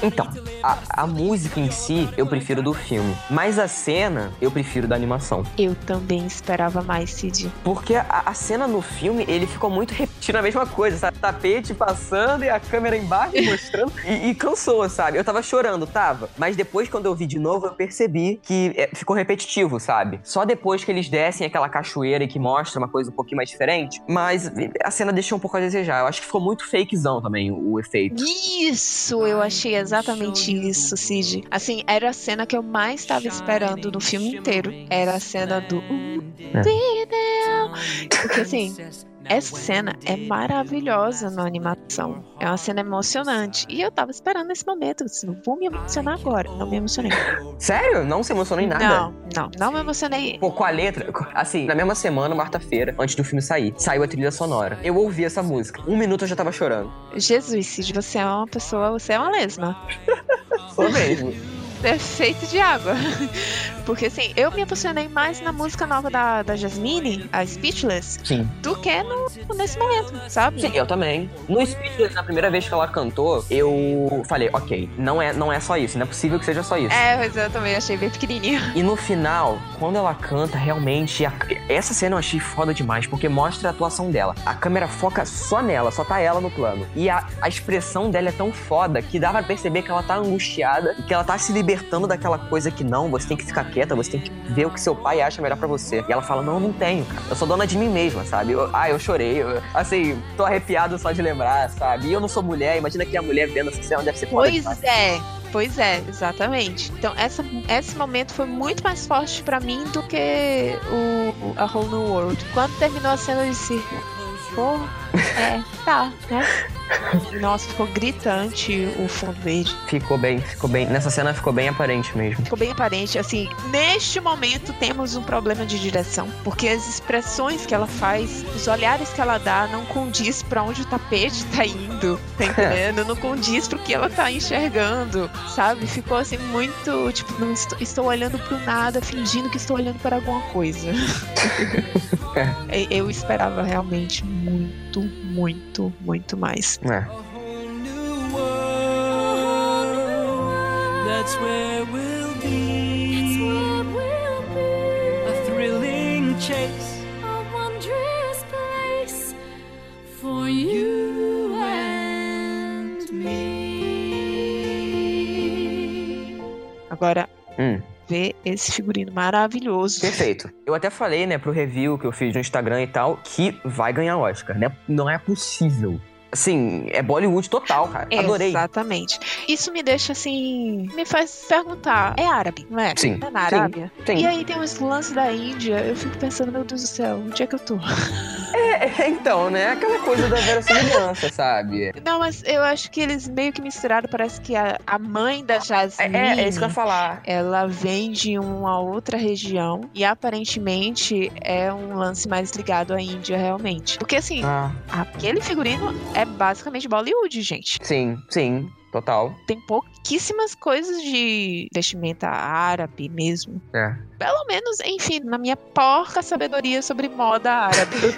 S4: Então, a, a música em si eu prefiro do filme, mas a cena eu prefiro da animação.
S1: Eu também esperava mais, Cid.
S4: Porque a, a cena no filme, ele ficou muito repetindo a mesma coisa, sabe? Tapete passando e a câmera embaixo mostrando. e, e cansou, sabe? Eu tava chorando, tava. Mas depois, quando eu vi de novo, eu percebi que é, ficou repetitivo, sabe? Só depois que eles descem aquela cachoeira e que mostra uma coisa um pouquinho mais diferente. Mas a cena deixou um pouco a desejar. Eu acho que ficou muito fakezão também o, o efeito.
S1: Isso, eu achei exatamente isso, Cid. Assim, era a cena que eu mais estava esperando no filme inteiro. Era a cena do.
S4: É.
S1: Porque assim, essa cena é maravilhosa na animação. É uma cena emocionante. E eu tava esperando esse momento. Assim, não vou me emocionar agora. Não me emocionei.
S4: Sério? Não se emocionou em nada?
S1: Não, não, não me emocionei.
S4: Pô, com a letra, assim, na mesma semana, quarta-feira, antes do filme sair, saiu a trilha sonora. Eu ouvi essa música. Um minuto eu já tava chorando.
S1: Jesus, Cid, você é uma pessoa, você é uma lesma.
S4: Sou mesmo.
S1: É feito de água. Porque assim, eu me emocionei mais na música nova da, da Jasmine, a Speechless,
S4: Sim.
S1: do que no, nesse momento, sabe?
S4: Sim, eu também. No Speechless, na primeira vez que ela cantou, eu falei, ok, não é, não é só isso, não é possível que seja só isso.
S1: É, mas eu também achei bem pequenininho.
S4: E no final, quando ela canta, realmente, a- essa cena eu achei foda demais, porque mostra a atuação dela. A câmera foca só nela, só tá ela no plano. E a, a expressão dela é tão foda que dá pra perceber que ela tá angustiada e que ela tá se libertando daquela coisa que não, você tem que ficar quieta, você tem que ver o que seu pai acha melhor pra você. E ela fala, não, não tenho, cara. Eu sou dona de mim mesma, sabe? Eu- ah, eu chorei. eu- assim, tô arrepiado só de lembrar, sabe? E eu não sou mulher, imagina que a mulher vendo essa cena deve ser foda
S1: Pois é. Pois é, exatamente. Então, essa, esse momento foi muito mais forte pra mim do que o, o A Whole New World. Quando terminou a cena, eu disse: Pô, é, tá, né? Nossa, ficou gritante o fundo verde.
S4: Ficou bem, ficou bem. Nessa cena ficou bem aparente mesmo.
S1: Ficou bem aparente. Assim, neste momento temos um problema de direção. Porque as expressões que ela faz, os olhares que ela dá, não condiz pra onde o tapete tá indo. Tá entendendo? Não condiz pro que ela tá enxergando. Sabe? Ficou assim muito. Tipo, não estou, estou olhando pro nada, fingindo que estou olhando para alguma coisa. E- Eu esperava realmente muito, muito, muito mais.
S4: É.
S6: That's where we'll be. A thrilling chase.
S8: A wondrous place for you and me.
S1: Agora,
S4: Hum.
S1: Ver esse figurino maravilhoso.
S4: Perfeito. Eu até falei, né, pro review que eu fiz no Instagram e tal, que vai ganhar Oscar, né? Não é possível. Assim, é Bollywood total, cara. Adorei.
S1: Exatamente. Isso me deixa assim. Me faz perguntar: é árabe, não é?
S4: Sim.
S1: É na
S4: Sim.
S1: Arábia?
S4: Sim.
S1: E aí tem uns lances da Índia. Eu fico pensando, meu Deus do céu, onde é que eu tô?
S4: É, então, né? Aquela coisa da verossimilhança, sabe?
S1: Não, mas eu acho que eles meio que misturaram. Parece que a, a mãe da
S4: É,
S1: Jasmine.
S4: é, é isso que eu ia falar.
S1: Ela vem de uma outra região e aparentemente é um lance mais ligado à Índia, realmente. Porque assim,
S4: Ah,
S1: aquele figurino é basicamente Bollywood, gente.
S4: sim, sim. Total.
S1: Tem pouquíssimas coisas de vestimenta árabe mesmo.
S4: É.
S1: Pelo menos, enfim, na minha porca sabedoria sobre moda árabe.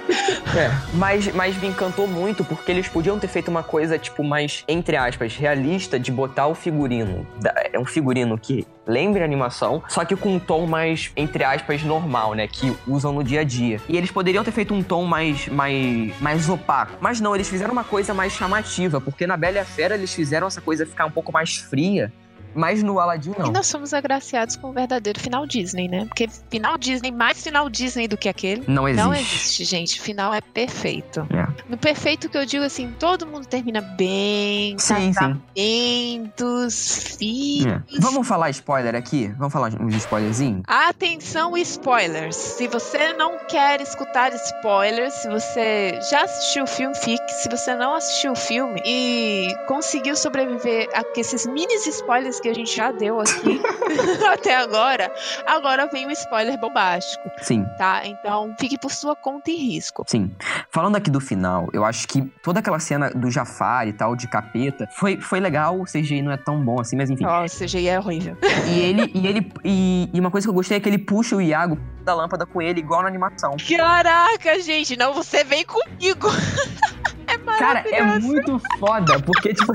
S4: É, mas, mas me encantou muito porque eles podiam ter feito uma coisa, tipo, mais, entre aspas, realista de botar o figurino. É um figurino que lembra a animação, só que com um tom mais, entre aspas, normal, né? Que usam no dia a dia. E eles poderiam ter feito um tom mais, mais, mais opaco. Mas não, eles fizeram uma coisa mais chamativa, porque na Bela e a Fera eles fizeram essa coisa ficar um pouco mais fria. Mas no Aladdin
S1: E
S4: não.
S1: nós somos agraciados com o verdadeiro final Disney, né? Porque final Disney, mais final Disney do que aquele.
S4: Não existe.
S1: Não existe, gente. Final é perfeito.
S4: É.
S1: No perfeito que eu digo assim, todo mundo termina bem,
S4: Sim, sim.
S1: casamentos, filhos.
S4: É. Vamos falar spoiler aqui? Vamos falar uns spoilerzinhos?
S1: Atenção, spoilers! Se você não quer escutar spoilers, se você já assistiu o filme, fique. Se você não assistiu o filme e conseguiu sobreviver a esses mini spoilers que a gente já deu aqui até agora, agora vem um spoiler bombástico,
S4: Sim.
S1: tá? Então fique por sua conta e risco.
S4: Sim. Falando aqui do final, eu acho que toda aquela cena do Jafar e tal, de capeta, foi, foi legal. O CGI não é tão bom assim, mas enfim.
S1: Ó, o CGI é horrível.
S4: E ele. E, ele e, e uma coisa que eu gostei é que ele puxa o Iago da lâmpada com ele, igual na animação.
S1: Caraca, gente, não, você vem comigo. é
S4: Cara, é muito foda, porque, tipo.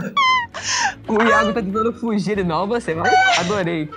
S4: O Iago tá tentando fugir. Ele, não, você vai. Adorei.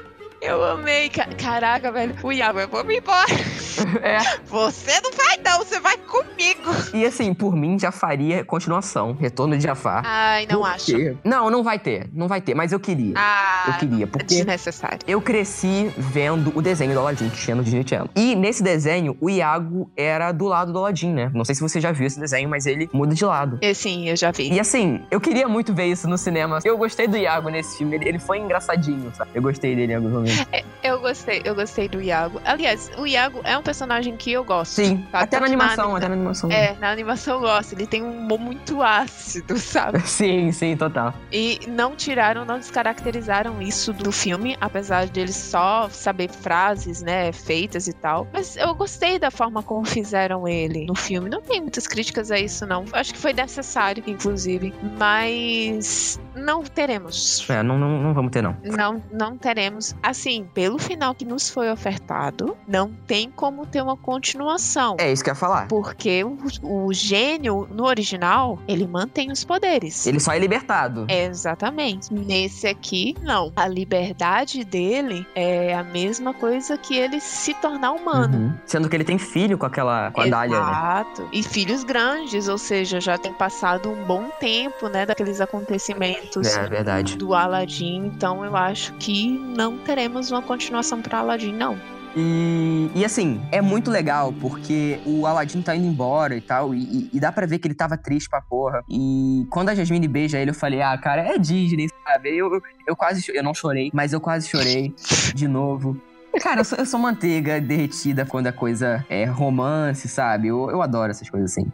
S1: Eu amei. ca- Caraca, velho. O Iago, eu vou me embora.
S4: É.
S1: Você não vai, não. Você vai comigo.
S4: E assim, por mim, já faria continuação. Retorno de Jafar.
S1: Ai, não acho.
S4: Não, não vai ter. Não vai ter, mas eu queria.
S1: Ah,
S4: eu queria, porque
S1: desnecessário.
S4: eu cresci vendo o desenho do Aladdin que tinha no Disney Channel. E nesse desenho, o Iago era do lado do Aladdin, né? Não sei se você já viu esse desenho, mas ele muda de lado.
S1: E, sim, eu já vi.
S4: E assim, eu queria muito ver isso no cinema. Eu gostei do Iago nesse filme. Ele, ele foi engraçadinho, sabe? Eu gostei dele em alguns momentos.
S1: Eu gostei, eu gostei do Iago. Aliás, o Iago é um personagem que eu gosto.
S4: Sim,
S1: Tá,
S4: até na animação,
S1: anima-
S4: até na animação.
S1: É, na animação eu gosto. Ele tem um humor muito ácido, sabe?
S4: Sim, sim, total.
S1: E não tiraram, não descaracterizaram isso do filme, apesar de ele só saber frases, né, feitas e tal. Mas eu gostei da forma como fizeram ele no filme. Não tem muitas críticas a isso, não. Acho que foi necessário, inclusive. Mas não teremos.
S4: É, não, não, não vamos ter, não.
S1: Não, não teremos. Assim, pelo final que nos foi ofertado, não tem como ter uma continuação.
S4: É isso que eu ia falar.
S1: Porque o, o gênio, no original, ele mantém os poderes.
S4: Ele só é libertado.
S1: Exatamente. Nesse aqui, não. A liberdade dele é a mesma coisa que ele se tornar humano.
S4: Uhum. Sendo que ele tem filho com aquela. com a Dália, né?
S1: Exato. E filhos grandes, ou seja, já tem passado um bom tempo, né, daqueles acontecimentos
S4: É verdade.
S1: do Aladdin. Então eu acho que não teremos uma continuação para Aladdin, não.
S4: E, e assim, é muito legal porque o Aladdin tá indo embora e tal, e, e- dá pra ver que ele tava triste pra porra. E quando a Jasmine beija ele, eu falei, ah, cara, é Disney, sabe? Eu, eu, quase, eu não chorei, mas eu quase chorei de novo. Cara, eu sou, eu sou manteiga derretida quando a coisa é romance, sabe? Eu, eu adoro essas coisas assim.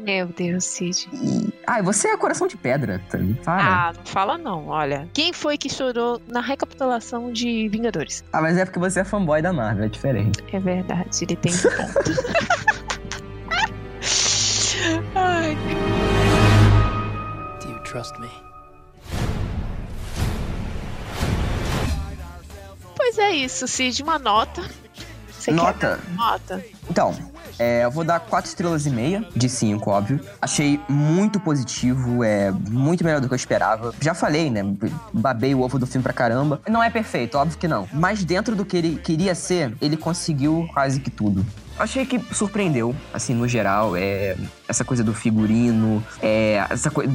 S1: Meu Deus, Cid.
S4: E, ai, você é coração de pedra, também. Para.
S1: Ah, não fala não, olha. Quem foi que chorou na recapitulação de Vingadores?
S4: Ah, mas é porque você é fanboy da Marvel, é diferente.
S1: É verdade, ele tem ponto. Ai,
S6: Do you trust me?
S1: É isso, Cid, uma nota. Você
S4: Nota.
S1: Nota.
S4: Então, é, eu vou dar 4 estrelas e meia de 5, óbvio. Achei muito positivo, é muito melhor do que eu esperava. Já falei, né? Babei o ovo do filme pra caramba. Não é perfeito, óbvio que não. Mas dentro do que ele queria ser, ele conseguiu quase que tudo. Achei que surpreendeu, assim, no geral. É, essa coisa do figurino, é, essa coisa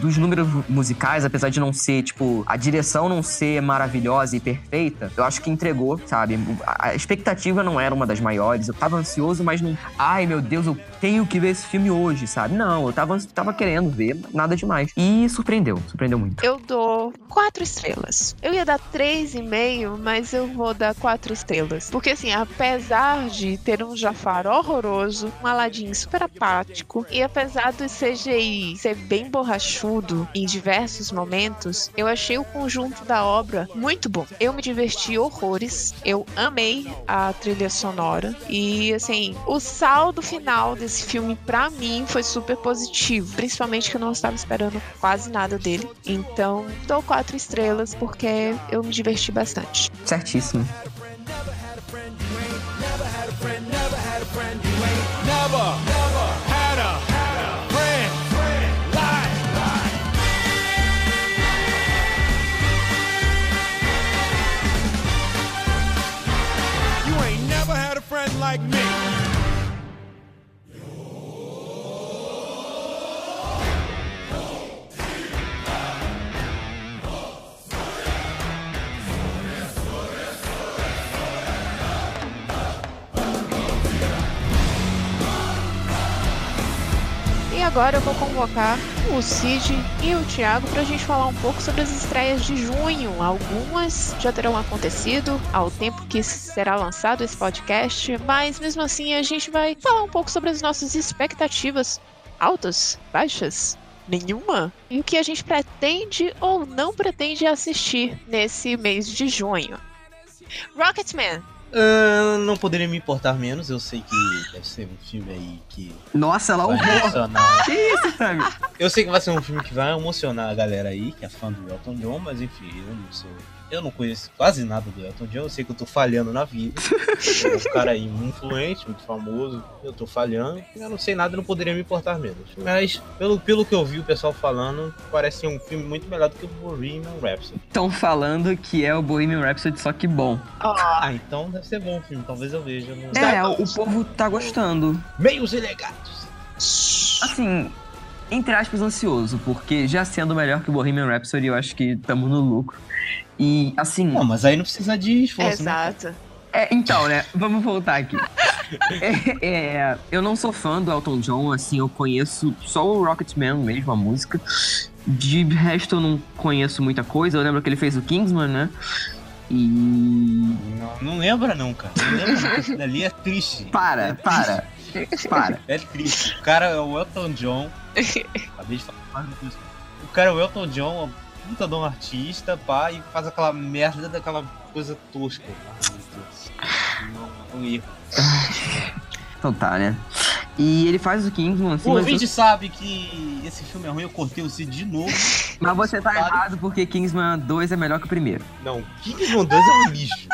S4: dos números musicais, apesar de não ser, tipo, a direção não ser maravilhosa e perfeita, eu acho que entregou, sabe? A, a expectativa não era uma das maiores. Eu tava ansioso, mas não. Ai, meu Deus, eu tenho que ver esse filme hoje, sabe? Não, eu tava, tava querendo ver, nada demais. E surpreendeu, surpreendeu muito.
S1: Eu dou quatro estrelas. Eu ia dar três e meio, mas eu vou dar quatro estrelas. Porque assim, apesar de ter um Jafar horroroso, um Aladdin super apático, e apesar do CGI ser bem borrachudo em diversos momentos, eu achei o conjunto da obra muito bom. Eu me diverti horrores, eu amei a trilha sonora, e assim, o saldo final desse filme, pra mim, foi super positivo. Principalmente que eu não estava esperando quase nada dele. Então, dou quatro estrelas porque eu me diverti bastante.
S4: Certíssimo.
S9: Friend like me.
S1: Agora eu vou convocar o Cid e o Thiago pra gente falar um pouco sobre as estreias de junho. Algumas já terão acontecido ao tempo que será lançado esse podcast, mas mesmo assim a gente vai falar um pouco sobre as nossas expectativas altas, baixas, nenhuma, e o que a gente pretende ou não pretende assistir nesse mês de junho. Rocketman,
S3: Ah, não poderia me importar menos, eu sei que deve ser um filme aí que
S4: Nossa, ela
S3: vai
S4: horror.
S3: emocionar.
S4: Que isso, Fábio?
S3: Eu sei que vai ser um filme que vai emocionar a galera aí, que é fã do Elton John, mas enfim, eu não sou Eu não conheço quase nada do Elton John, eu sei que eu tô falhando na vida. é um cara aí muito influente, muito famoso, eu tô falhando. Eu não sei nada, não poderia me importar menos. Mas, pelo, pelo que eu vi o pessoal falando, parece um filme muito melhor do que o Bohemian Rhapsody.
S4: Estão falando que é o Bohemian Rhapsody, só que bom.
S3: Ah, então deve ser bom o filme, talvez eu veja. No...
S4: É, o povo tá gostando.
S3: Meios ilegados.
S4: Assim, entre aspas, ansioso, porque já sendo melhor que o Bohemian Rhapsody, eu acho que tamo no lucro. E, assim...
S3: Não, mas aí não precisa de esforço, né?
S1: Exato.
S4: É, então, né? Vamos voltar aqui. É, é, eu não sou fã do Elton John, assim, eu conheço só o Rocketman mesmo, a música. De resto, eu não conheço muita coisa. Eu lembro que ele fez o Kingsman, né? E.
S3: Não, não lembra não, cara. Não lembra não. Aquilo ali é triste.
S4: Para,
S3: É
S4: para. Para.
S3: É triste. O cara é o Elton John. Acabei de falar. O cara é o Elton John, puta de um artista, pá, e faz aquela merda daquela coisa tosca. Ai, meu Deus. Um, um erro.
S4: Então tá, né? E ele faz o Kingsman, assim,
S3: O
S4: mas,
S3: ouvinte sabe que esse filme é ruim, eu cortei o C de novo.
S4: mas você tá errado porque Kingsman 2 é melhor que o primeiro.
S3: Não, Kingsman 2 é um lixo.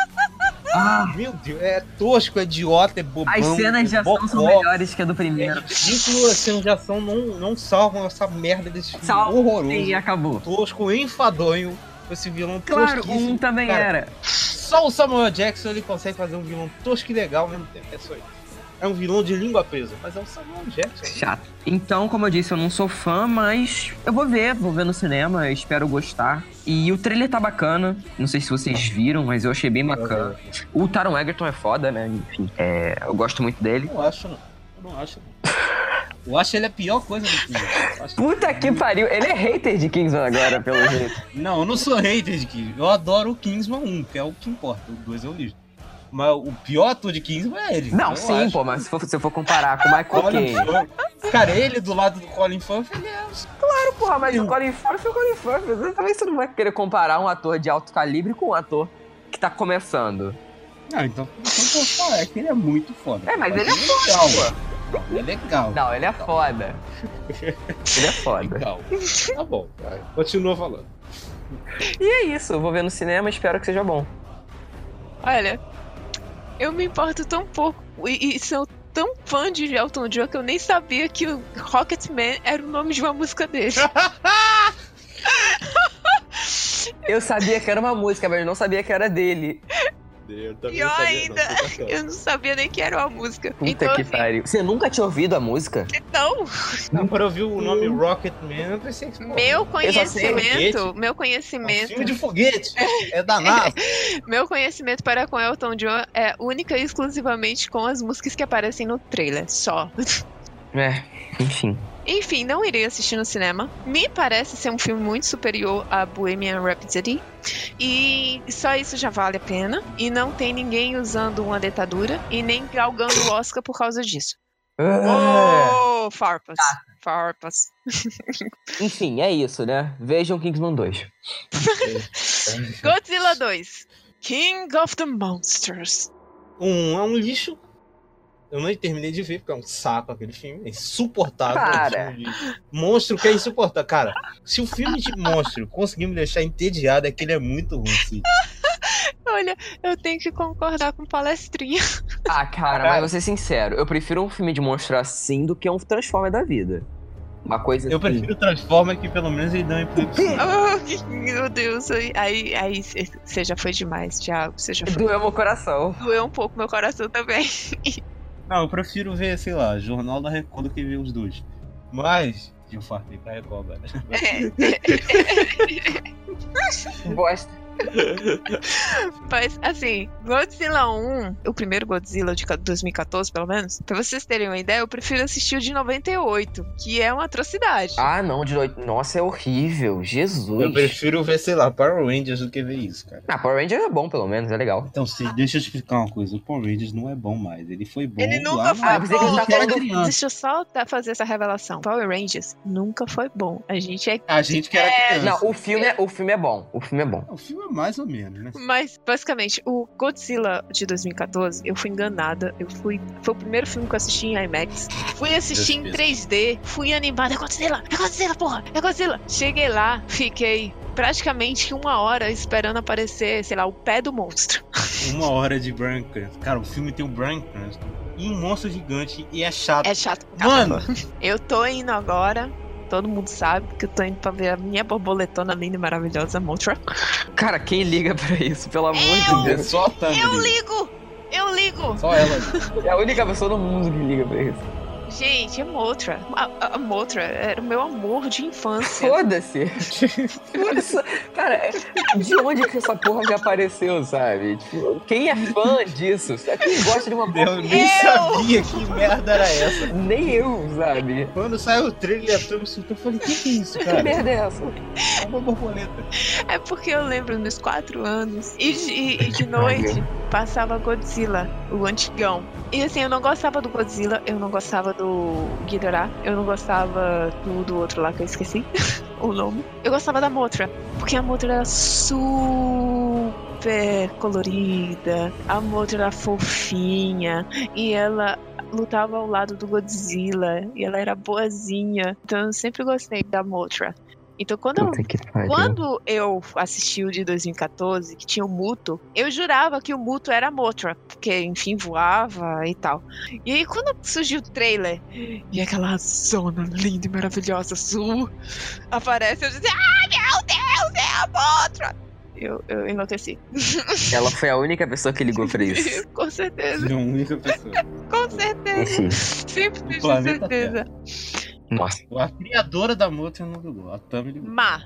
S4: Ah,
S3: Meu Deus, é tosco, é idiota, é bobão.
S4: as cenas de
S3: é
S4: ação são melhores que a do
S3: É
S4: primeiro.
S3: ridículo, as cenas de ação não, não salvam essa merda desse filme
S4: Salva
S3: horroroso.
S4: e acabou.
S3: Tosco, enfadonho. Esse vilão
S4: Claro, um também
S3: Cara,
S4: era.
S3: Só o Samuel Jackson ele consegue fazer um vilão tosco e legal ao mesmo tempo. É só isso. É um vilão de língua presa, mas é o Samuel Jackson.
S4: Chato. Então, como eu disse, eu não sou fã, mas eu vou ver, vou ver no cinema, espero gostar. E o trailer tá bacana, não sei se vocês viram, mas eu achei bem bacana. O Taron Egerton é foda, né? Enfim, é, eu gosto muito dele.
S3: Eu não acho, não. Eu não acho, não. Eu acho ele a pior coisa do filme.
S4: Puta que pariu, ele é hater de Kingsman agora, pelo jeito.
S3: Não, eu não sou hater de Kingsman. Eu adoro o Kingsman 1, que é o que importa. O 2 é o lixo. Mas o pior ator de Kingsman é ele.
S4: Não, sim,
S3: acho.
S4: pô, mas se, for- se eu for comparar com o Michael Caine...
S3: Cara, ele do lado do Colin Firth, ele é
S4: Claro, porra, mas o Colin Firth é o Colin Firth. Também você não vai querer comparar um ator de alto calibre com um ator que tá começando.
S3: Não, então, então pô, fala, é que ele é muito foda.
S4: É, mas ele é
S3: legal. Não, ele é legal.
S4: Não, ele é foda. Ele é foda.
S3: Legal. Tá bom, vai. continua falando.
S4: E é isso, eu vou ver no cinema, espero que seja bom.
S1: Olha, eu me importo tão pouco e, e sou tão fã de Elton John que eu nem sabia que o Rocketman era o nome de uma música dele.
S4: Eu sabia que era uma música, mas não sabia que era dele.
S3: Eu também
S1: Pior
S3: sabia,
S1: ainda,
S3: não,
S1: eu não sabia nem que era uma música.
S4: Puta
S1: então,
S4: que
S1: assim,
S4: pariu. Você nunca tinha ouvido a música?
S1: não,
S3: Não, eu vi o nome Rocketman, eu pensei que.
S1: meu conhecimento, meu
S3: é um
S1: conhecimento,
S3: filme de foguete. É da NASA.
S1: meu conhecimento para com Elton John é única e exclusivamente com as músicas que aparecem no trailer, só.
S4: É, enfim.
S1: Enfim, não irei assistir no cinema. Me parece ser um filme muito superior a Bohemian Rhapsody. E só isso já vale a pena. E não tem ninguém usando uma dentadura e nem galgando o Oscar por causa disso.
S4: Ah,
S1: Oh, farpas. Farpas.
S4: Enfim, é isso, né? Vejam Kingsman 2.
S1: Godzilla 2. King of the Monsters.
S3: Um é um lixo. Eu não terminei de ver, porque é um saco aquele filme. É insuportável.
S4: Cara.
S3: É um filme de monstro que é insuportável. Cara, se o filme de monstro conseguir me deixar entediado, é que ele é muito ruim. Sim.
S1: Olha, eu tenho que concordar com palestrinha.
S4: Ah, cara, mas vou ser sincero, eu prefiro um filme de monstro assim do que um Transformer da vida. Uma coisa
S3: Eu
S4: assim.
S3: prefiro o Transformer que pelo menos ele dá um epilepsia.
S1: Oh, meu Deus. Aí, aí você já foi demais, Thiago. Você já foi.
S4: Doeu meu coração.
S1: Doeu um pouco meu coração também.
S3: Não, eu prefiro ver, sei lá, Jornal da Record do que ver os dois. Mas. Eu fartei pra Record, velho.
S4: Bosta.
S1: Mas, assim, Godzilla 1, o primeiro Godzilla de 2014, pelo menos, pra vocês terem uma ideia, eu prefiro assistir o de 98, que é uma atrocidade.
S4: Ah, não, de noite. Nossa, é horrível. Jesus.
S3: Eu prefiro ver, sei lá, Power Rangers do que ver isso, cara.
S4: Ah, Power Ranger é bom, pelo menos, é legal.
S3: Então, se, deixa eu te explicar uma coisa. O Power Rangers não é bom mais. Ele foi bom
S1: Ele nunca
S3: lá
S1: foi
S4: Ah, que
S1: bom.
S4: tá falando-
S3: criança.
S1: Deixa eu só tá- fazer essa revelação. Power Rangers nunca foi bom. A gente é.
S3: A gente que era criança.
S4: Não, o filme, é, o filme é bom. O filme é bom.
S3: O filme é mais ou menos, né?
S1: Mas, basicamente, o Godzilla de 2014, eu fui enganada. Eu fui. Foi o primeiro filme que eu assisti em IMAX. Fui assistir em
S3: Deus
S1: 3D, fui animada. É Godzilla! É Godzilla, porra! É Godzilla! Cheguei lá, fiquei praticamente uma hora esperando aparecer, sei lá, o pé do monstro.
S3: Uma hora de Cranston. Cara, o filme tem o Bryan Cranston e um monstro gigante e é chato.
S1: É chato.
S3: Mano.
S1: Eu tô indo agora. Todo mundo sabe que eu tô indo pra ver a minha borboletona linda e maravilhosa Motra.
S4: Cara, quem liga pra isso, pelo amor
S1: Eu-
S4: de
S3: é
S4: Deus?
S3: só a Thumb.
S1: Eu ligo! Eu ligo!
S3: Só ela.
S4: É a única pessoa no mundo que liga pra isso.
S1: Gente, é Motra. A, a- a Motra era o meu amor de infância.
S4: Foda-se. Cara, de onde que essa porra já apareceu, sabe? Tipo, quem é fã disso? Quem gosta de uma porra?
S3: Eu nem
S1: Eu!
S3: sabia que merda era essa.
S4: Nem eu, sabe?
S3: Quando saiu o trailer, a Thumb surtou. Eu falei, o que, que é isso,
S4: Que
S3: cara?
S4: merda é essa?
S3: É uma borboleta.
S1: É porque eu lembro dos meus quatro anos e de, e de noite passava Godzilla, o antigão. E assim, eu não gostava do Godzilla, eu não gostava do Ghidorah, eu não gostava do, do outro lá que eu esqueci o nome. Eu gostava da Motra, porque a Motra era super colorida, a Motra era fofinha e ela lutava ao lado do Godzilla e ela era boazinha. Então eu sempre gostei da Motra. Então quando eu quando eu assisti o de 2014, que tinha o Muto, eu jurava que o Muto era a Motra, porque, enfim, voava e tal. E aí, quando surgiu o trailer e aquela zona linda e maravilhosa azul aparece, eu disse: Ai, meu Deus, é a Motra! Eu, eu enlouqueci.
S4: Ela foi a única pessoa que ligou pra isso.
S1: Com certeza,
S3: É a única pessoa.
S1: com certeza. Sempre tive certeza.
S4: Nossa.
S3: A criadora da moto não ligou. A Thumb ligou.
S1: Má.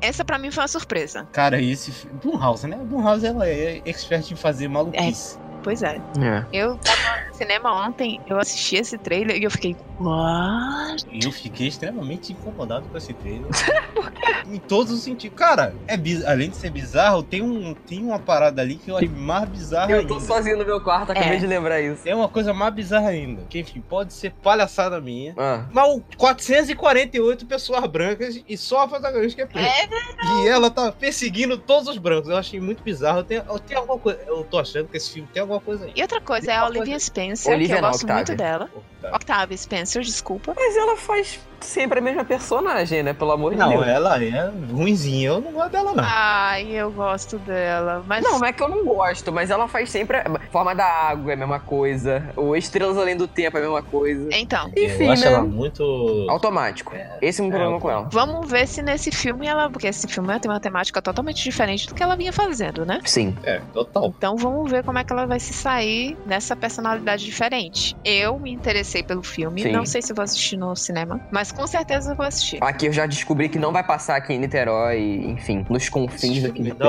S1: Essa pra mim foi uma surpresa.
S3: Cara, esse. Blumhouse, né? Blumhouse ela é expert em fazer maluquice.
S1: Pois é.
S4: É.
S1: Eu tava cinema ontem, eu assisti esse trailer e eu fiquei, what?
S3: E eu fiquei extremamente incomodado com esse trailer. em todos os sentidos. Cara, é biz... além de ser bizarro, tem, um... tem uma parada ali que eu achei mais bizarra
S4: Eu
S3: ainda.
S4: tô sozinho no meu quarto, acabei
S1: É.
S4: de lembrar isso.
S3: Tem uma coisa mais bizarra ainda. Que, enfim, pode ser palhaçada minha.
S4: Ah.
S3: Mas o 448 pessoas brancas e só a protagonista que é preta.
S1: É
S3: E ela tá perseguindo todos os brancos. Eu achei muito bizarro. Eu tenho, eu tenho alguma coisa. Eu tô achando que esse filme tem alguma coisa aí.
S1: E outra coisa, é a Olivia Spencer,
S4: Olivia
S1: que eu
S4: não,
S1: gosto
S4: Octavia.
S1: muito dela.
S3: Tá.
S1: Octavia Spencer, desculpa.
S4: Mas ela faz sempre a mesma personagem, né? Pelo amor de
S3: Não,
S4: Deus.
S3: ela é ruimzinha. Eu não gosto dela, não.
S1: Ai, eu gosto dela. Mas
S4: Não, não é que eu não gosto, mas ela faz sempre. A forma da água é a mesma coisa. O Estrelas Além do Tempo é a mesma coisa.
S1: então,
S4: Enfim,
S3: eu acho
S4: né?
S3: ela muito.
S4: Automático. Esse é o meu
S3: É,
S4: problema com ela.
S1: vamos ver se nesse filme ela. Porque esse filme tem uma temática totalmente diferente do que ela vinha fazendo, né?
S4: Sim.
S3: É, total.
S1: Então vamos ver como é que ela vai se sair nessa personalidade diferente. Eu me interessei pelo filme,
S4: Sim.
S1: não sei se vou assistir no cinema, mas com certeza eu vou assistir.
S4: Aqui eu já descobri que não vai passar aqui em Niterói, enfim, nos confins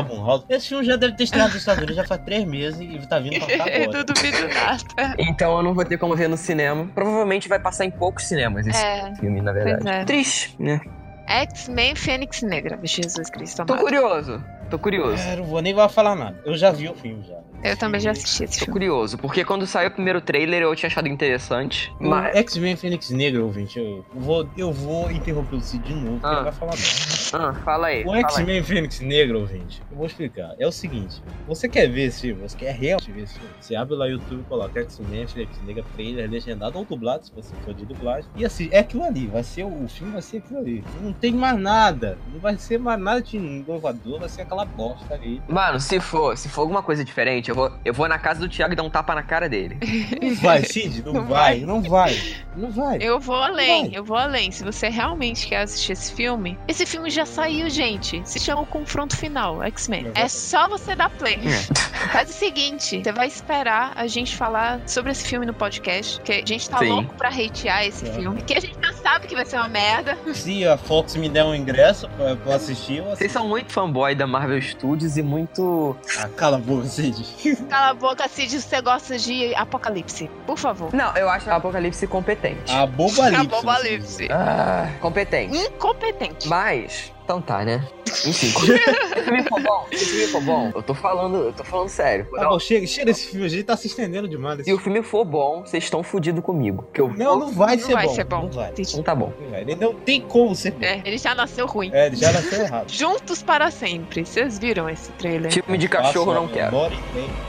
S3: Blumhouse. Esse filme já deve ter estreado nos Estados Unidos já faz três meses e tá vindo pra cá
S1: Eu
S3: agora.
S1: não duvido nada.
S4: Então eu não vou ter como ver no cinema. Provavelmente vai passar em poucos cinemas esse
S1: É,
S4: filme, na verdade.
S1: pois é.
S4: Triste, né?
S1: X-Men Fênix Negra, Jesus Cristo
S4: Tô
S1: amado.
S4: curioso. Tô curioso.
S3: É, não vou nem falar nada. Eu já vi o filme já.
S1: Eu também já assisti esse
S4: Tô
S1: filme.
S4: curioso, porque quando saiu o primeiro trailer eu tinha achado interessante.
S3: O
S4: Mas.
S3: X-Men Fênix Negra, ouvinte, eu vou, eu vou interromper o Cid de novo, porque
S4: Ah.
S3: ele vai falar nada.
S4: Ah, fala aí.
S3: O. X-Men Fênix Negra, ouvinte, eu vou explicar. É o seguinte, você quer ver esse filme, você quer realmente ver esse filme, você abre lá o YouTube e coloca X-Men Fênix Negra trailer legendado ou dublado, se você for de dublagem. E assim, é aquilo ali, vai ser, o filme vai ser aquilo ali. Não tem mais nada, não vai ser mais nada de inovador, vai ser aquela bosta ali.
S4: Mano, se for, se for alguma coisa diferente, eu vou, eu vou na casa do Thiago e dar um tapa na cara dele.
S3: Não vai, Cid, não,
S1: Não
S3: vai,
S1: vai.
S3: não vai, não vai.
S1: Eu vou além, eu vou além. Se você realmente quer assistir esse filme, esse filme já saiu, gente. Se chama o Confronto Final, X-Men. É só você dar play. Faz o seguinte, você vai esperar a gente falar sobre esse filme no podcast, porque a gente tá
S4: Sim.
S1: louco pra hatear esse
S3: É.
S1: filme, que a gente já sabe que vai ser uma merda.
S3: Se a Fox me der um ingresso pra, pra assistir, eu
S4: Vocês
S3: assisto.
S4: são muito fanboy da Marvel Studios e muito.
S3: Ah, cala a boca, Cid.
S1: Cala a boca, Cid, você gosta de Apocalipse. Por favor.
S4: Não, eu acho Apocalipse competente.
S3: A bobalipse.
S1: Apocalipse.
S4: Ah, competente.
S1: Incompetente.
S4: Mas, então tá, né? Enfim, se o filme for bom, se o filme for bom, eu tô falando, eu tô falando sério.
S3: Tá bom, chega, chega desse filme, a gente tá se estendendo demais.
S4: Se o filme for bom, vocês estão fudidos comigo. Que eu
S3: Não, não vai
S1: Não
S3: ser
S1: vai
S3: bom.
S1: ser bom.
S3: Não vai.
S4: Então tá bom.
S3: Ele não tem como ser bom.
S1: É, ele já nasceu ruim.
S3: É, ele já nasceu errado.
S1: Juntos para sempre. Vocês viram esse trailer?
S4: Filme de cachorro não quero.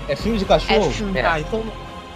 S3: É filme de cachorro?
S1: É filme.
S3: Ah, então.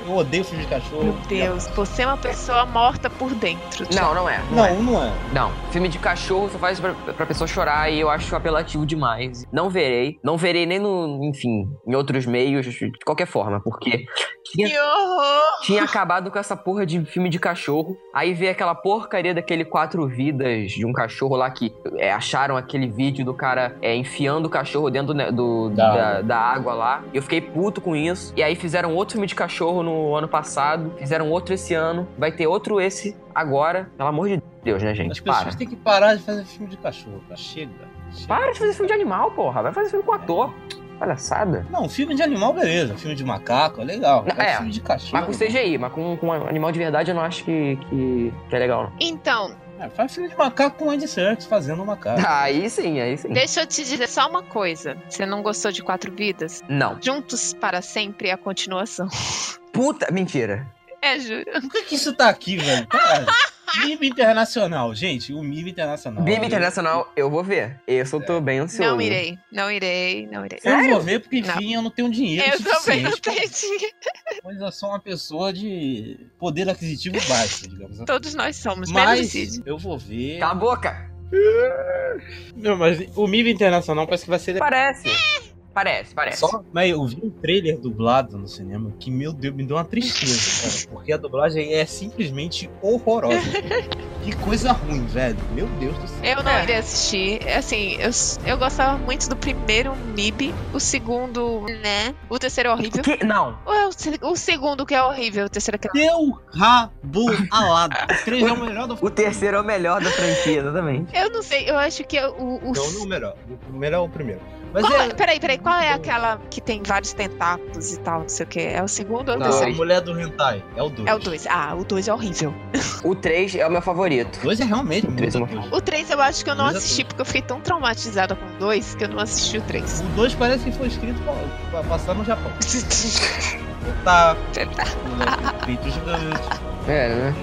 S3: Eu odeio filme de cachorro.
S1: Meu Deus, você é uma pessoa morta por dentro.
S4: Não, não é. Não, é.
S3: Não, não é.
S4: Não, filme de cachorro só faz pra, pra pessoa chorar e eu acho apelativo demais. Não verei. Não verei nem no, enfim, em outros meios, de qualquer forma, porque tinha,
S1: Que horror!
S4: tinha acabado com essa porra de filme de cachorro. Aí veio aquela porcaria daquele quatro vidas de um cachorro lá que é, acharam aquele vídeo do cara é, enfiando o cachorro dentro né, do,
S3: Da
S4: da,
S3: água.
S4: da água lá. Eu fiquei puto com isso. E aí fizeram outro filme de cachorro no ano passado. Fizeram outro esse ano. Vai ter outro esse agora. Pelo amor de Deus, né, gente?
S3: As pessoas
S4: Para.
S3: têm que parar de fazer filme de cachorro, cara. Chega. Chega.
S4: Para de fazer filme de animal, porra. Vai fazer filme com ator. Palhaçada.
S3: Não, filme de animal, beleza. Filme de macaco é legal.
S4: Não, é,
S3: filme de cachorro.
S4: Mas com CGI, mas com, com animal de verdade eu não acho que, que, que é legal, não.
S1: Então,
S3: É, faz filme de macaco com Andy Serkis fazendo um macaco.
S4: Aí sim, aí sim.
S1: deixa eu te dizer só uma coisa. Você não gostou de Quatro Vidas?
S4: Não.
S1: Juntos para sempre é a continuação.
S4: Puta, mentira.
S1: É, juro.
S3: Por que, que isso tá aqui, velho? Caralho. MIB Internacional, gente, o MIB Internacional.
S4: Bíblia Internacional, eu vou ver. Eu tô bem ansioso.
S1: Não irei, não irei, não irei.
S3: Eu não vou ver porque, enfim, eu não tenho dinheiro
S1: Eu também não tenho dinheiro.
S3: Pois eu sou uma pessoa de poder aquisitivo baixo, digamos assim.
S1: Todos nós somos,
S3: Mas eu vou ver.
S4: Cala a boca.
S3: Não, mas o MIB Internacional parece que vai ser.
S4: Parece. Parece, parece.
S3: Só, mas eu vi um trailer dublado no cinema que, meu Deus, me deu uma tristeza, cara. Porque a dublagem é simplesmente horrorosa. que coisa ruim, velho. Meu Deus do céu.
S1: Eu não
S4: É.
S1: irei assistir. Assim, eu, eu gostava muito do primeiro MIB, o segundo, né? O terceiro é horrível.
S4: Que? Não.
S1: É o, o segundo que é horrível, o terceiro que é.
S3: Teu rabo alado. O 3 é o melhor do
S4: O terceiro é o melhor da franquia, exatamente.
S1: Eu não sei, eu acho que é o. o
S3: Não, não o melhor. O melhor é o primeiro. Mas
S1: Qual é-
S3: é.
S1: Peraí, peraí, qual é aquela que tem vários tentáculos e tal, não sei o que? É o segundo ou o
S3: Não, a
S1: terceiro?
S3: mulher do hentai. É o 2.
S1: É o 2. Ah, o 2 é horrível.
S4: O 3 é o meu favorito.
S3: O 2 é realmente
S4: O três é
S3: muito.
S1: O 3 eu acho que eu não
S3: é
S1: assisti, porque eu fiquei tão traumatizada com o 2 que eu não assisti o 3.
S3: O 2 parece que foi escrito pra, passar no Japão. Tá. Peito gigante.
S4: É, né?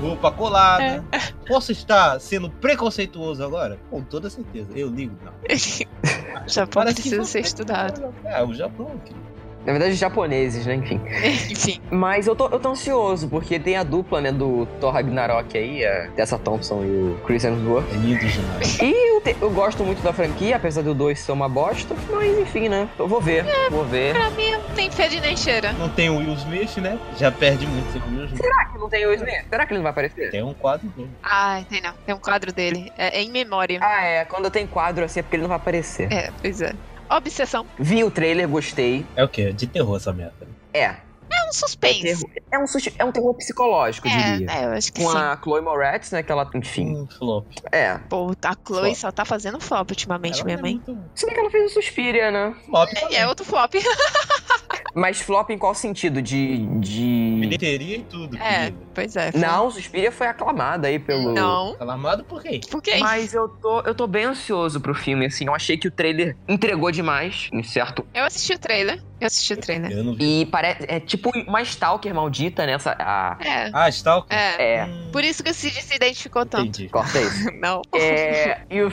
S3: Roupa colada. Posso estar sendo preconceituoso agora? Com toda certeza. Eu ligo, não.
S1: O Japão
S3: Parece
S1: precisa ser estudado.
S3: É, o Japão. querido.
S4: Na verdade, japoneses, né? Enfim.
S1: Enfim,
S4: Mas eu tô, eu tô ansioso, porque tem a dupla, né, do Thor Ragnarok aí, a Tessa Thompson e o Chris Hemsworth.
S3: É lindo demais.
S4: E eu, te- eu gosto muito da franquia, apesar do 2 ser uma bosta. Mas enfim, né? Eu vou ver, vou ver.
S1: pra mim não tem fede nem cheira.
S3: Não tem o Will Smith, né? Já perde muito o Will Smith.
S4: Será que não tem o Smith? Será que ele não vai aparecer?
S3: Tem um quadro dele.
S1: Ah, tem não. Tem um quadro dele. É, é em memória.
S4: Ah, é. Quando tem quadro assim é porque ele não vai aparecer.
S1: É, pois é. Obsessão.
S4: Vi o trailer, gostei.
S3: É o quê? De terror essa merda.
S4: É.
S1: É um suspense.
S4: terror- É um, é um terror psicológico,
S1: É,
S4: diria.
S1: é, eu acho que
S4: Com
S1: sim.
S4: a Chloe Moretz, né? Que ela, enfim.
S3: Hum, flop.
S4: É.
S1: Pô, a Chloe
S3: Flop.
S1: só tá fazendo flop ultimamente
S3: Ela
S1: mesmo,
S3: é
S1: hein?
S3: muito
S4: Se bem que ela fez o Suspiria, né?
S3: Flop também.
S1: é outro flop.
S4: Mas flop em qual sentido? De. de...
S3: Bilheteria e tudo.
S1: É,
S3: querido.
S1: Pois é.
S4: Não, Suspiria foi aclamada aí pelo.
S1: Não.
S3: Alarmado por quê?
S1: Por quê?
S4: Mas eu tô, eu tô bem ansioso pro filme, assim. Eu achei que o trailer entregou demais, em certo.
S1: Eu assisti o trailer. Eu assisti o trailer.
S3: Eu não vi.
S4: E parece. É tipo uma Stalker maldita nessa. A...
S1: É.
S3: Ah, Stalker?
S1: É.
S4: É.
S3: Hum,
S1: Por isso que o Cid se identificou tanto.
S3: Entendi.
S4: Corta isso.
S1: Não.
S4: É, e, o-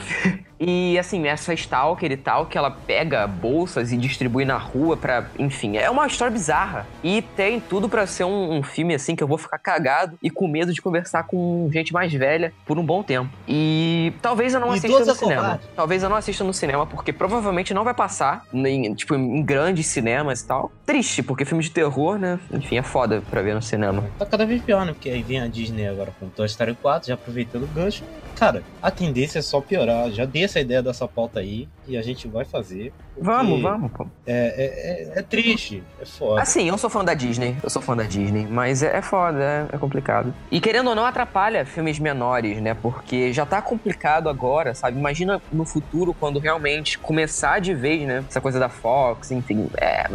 S4: e, assim, essa Stalker e tal, que ela pega bolsas e distribui na rua pra. Enfim, é uma história bizarra. E tem tudo pra ser um, um filme, assim, que eu vou ficar cagado e com medo de conversar com gente mais velha por um bom tempo. E talvez eu não
S3: E
S4: assista no cinema. Talvez eu não assista no cinema, porque provavelmente não vai passar, em, tipo, em grandes cinemas e tal. Triste, porque filme de terror, né? Enfim, é foda pra ver no cinema.
S3: Tá cada vez pior, né? Porque aí vem a Disney agora com Toy Story 4, já aproveitando o gancho. Cara, a tendência é só piorar. Já dei essa ideia dessa pauta aí e a gente vai fazer.
S4: Vamos, vamos.
S3: É, é, é, é triste, é foda.
S4: Assim, eu sou fã da Disney, eu sou fã da Disney, mas é, é foda, é, é complicado. E querendo ou não, atrapalha filmes menores, né? Porque já tá complicado agora, sabe? Imagina no futuro, quando realmente começar de vez, né? Essa coisa da Fox, enfim. É,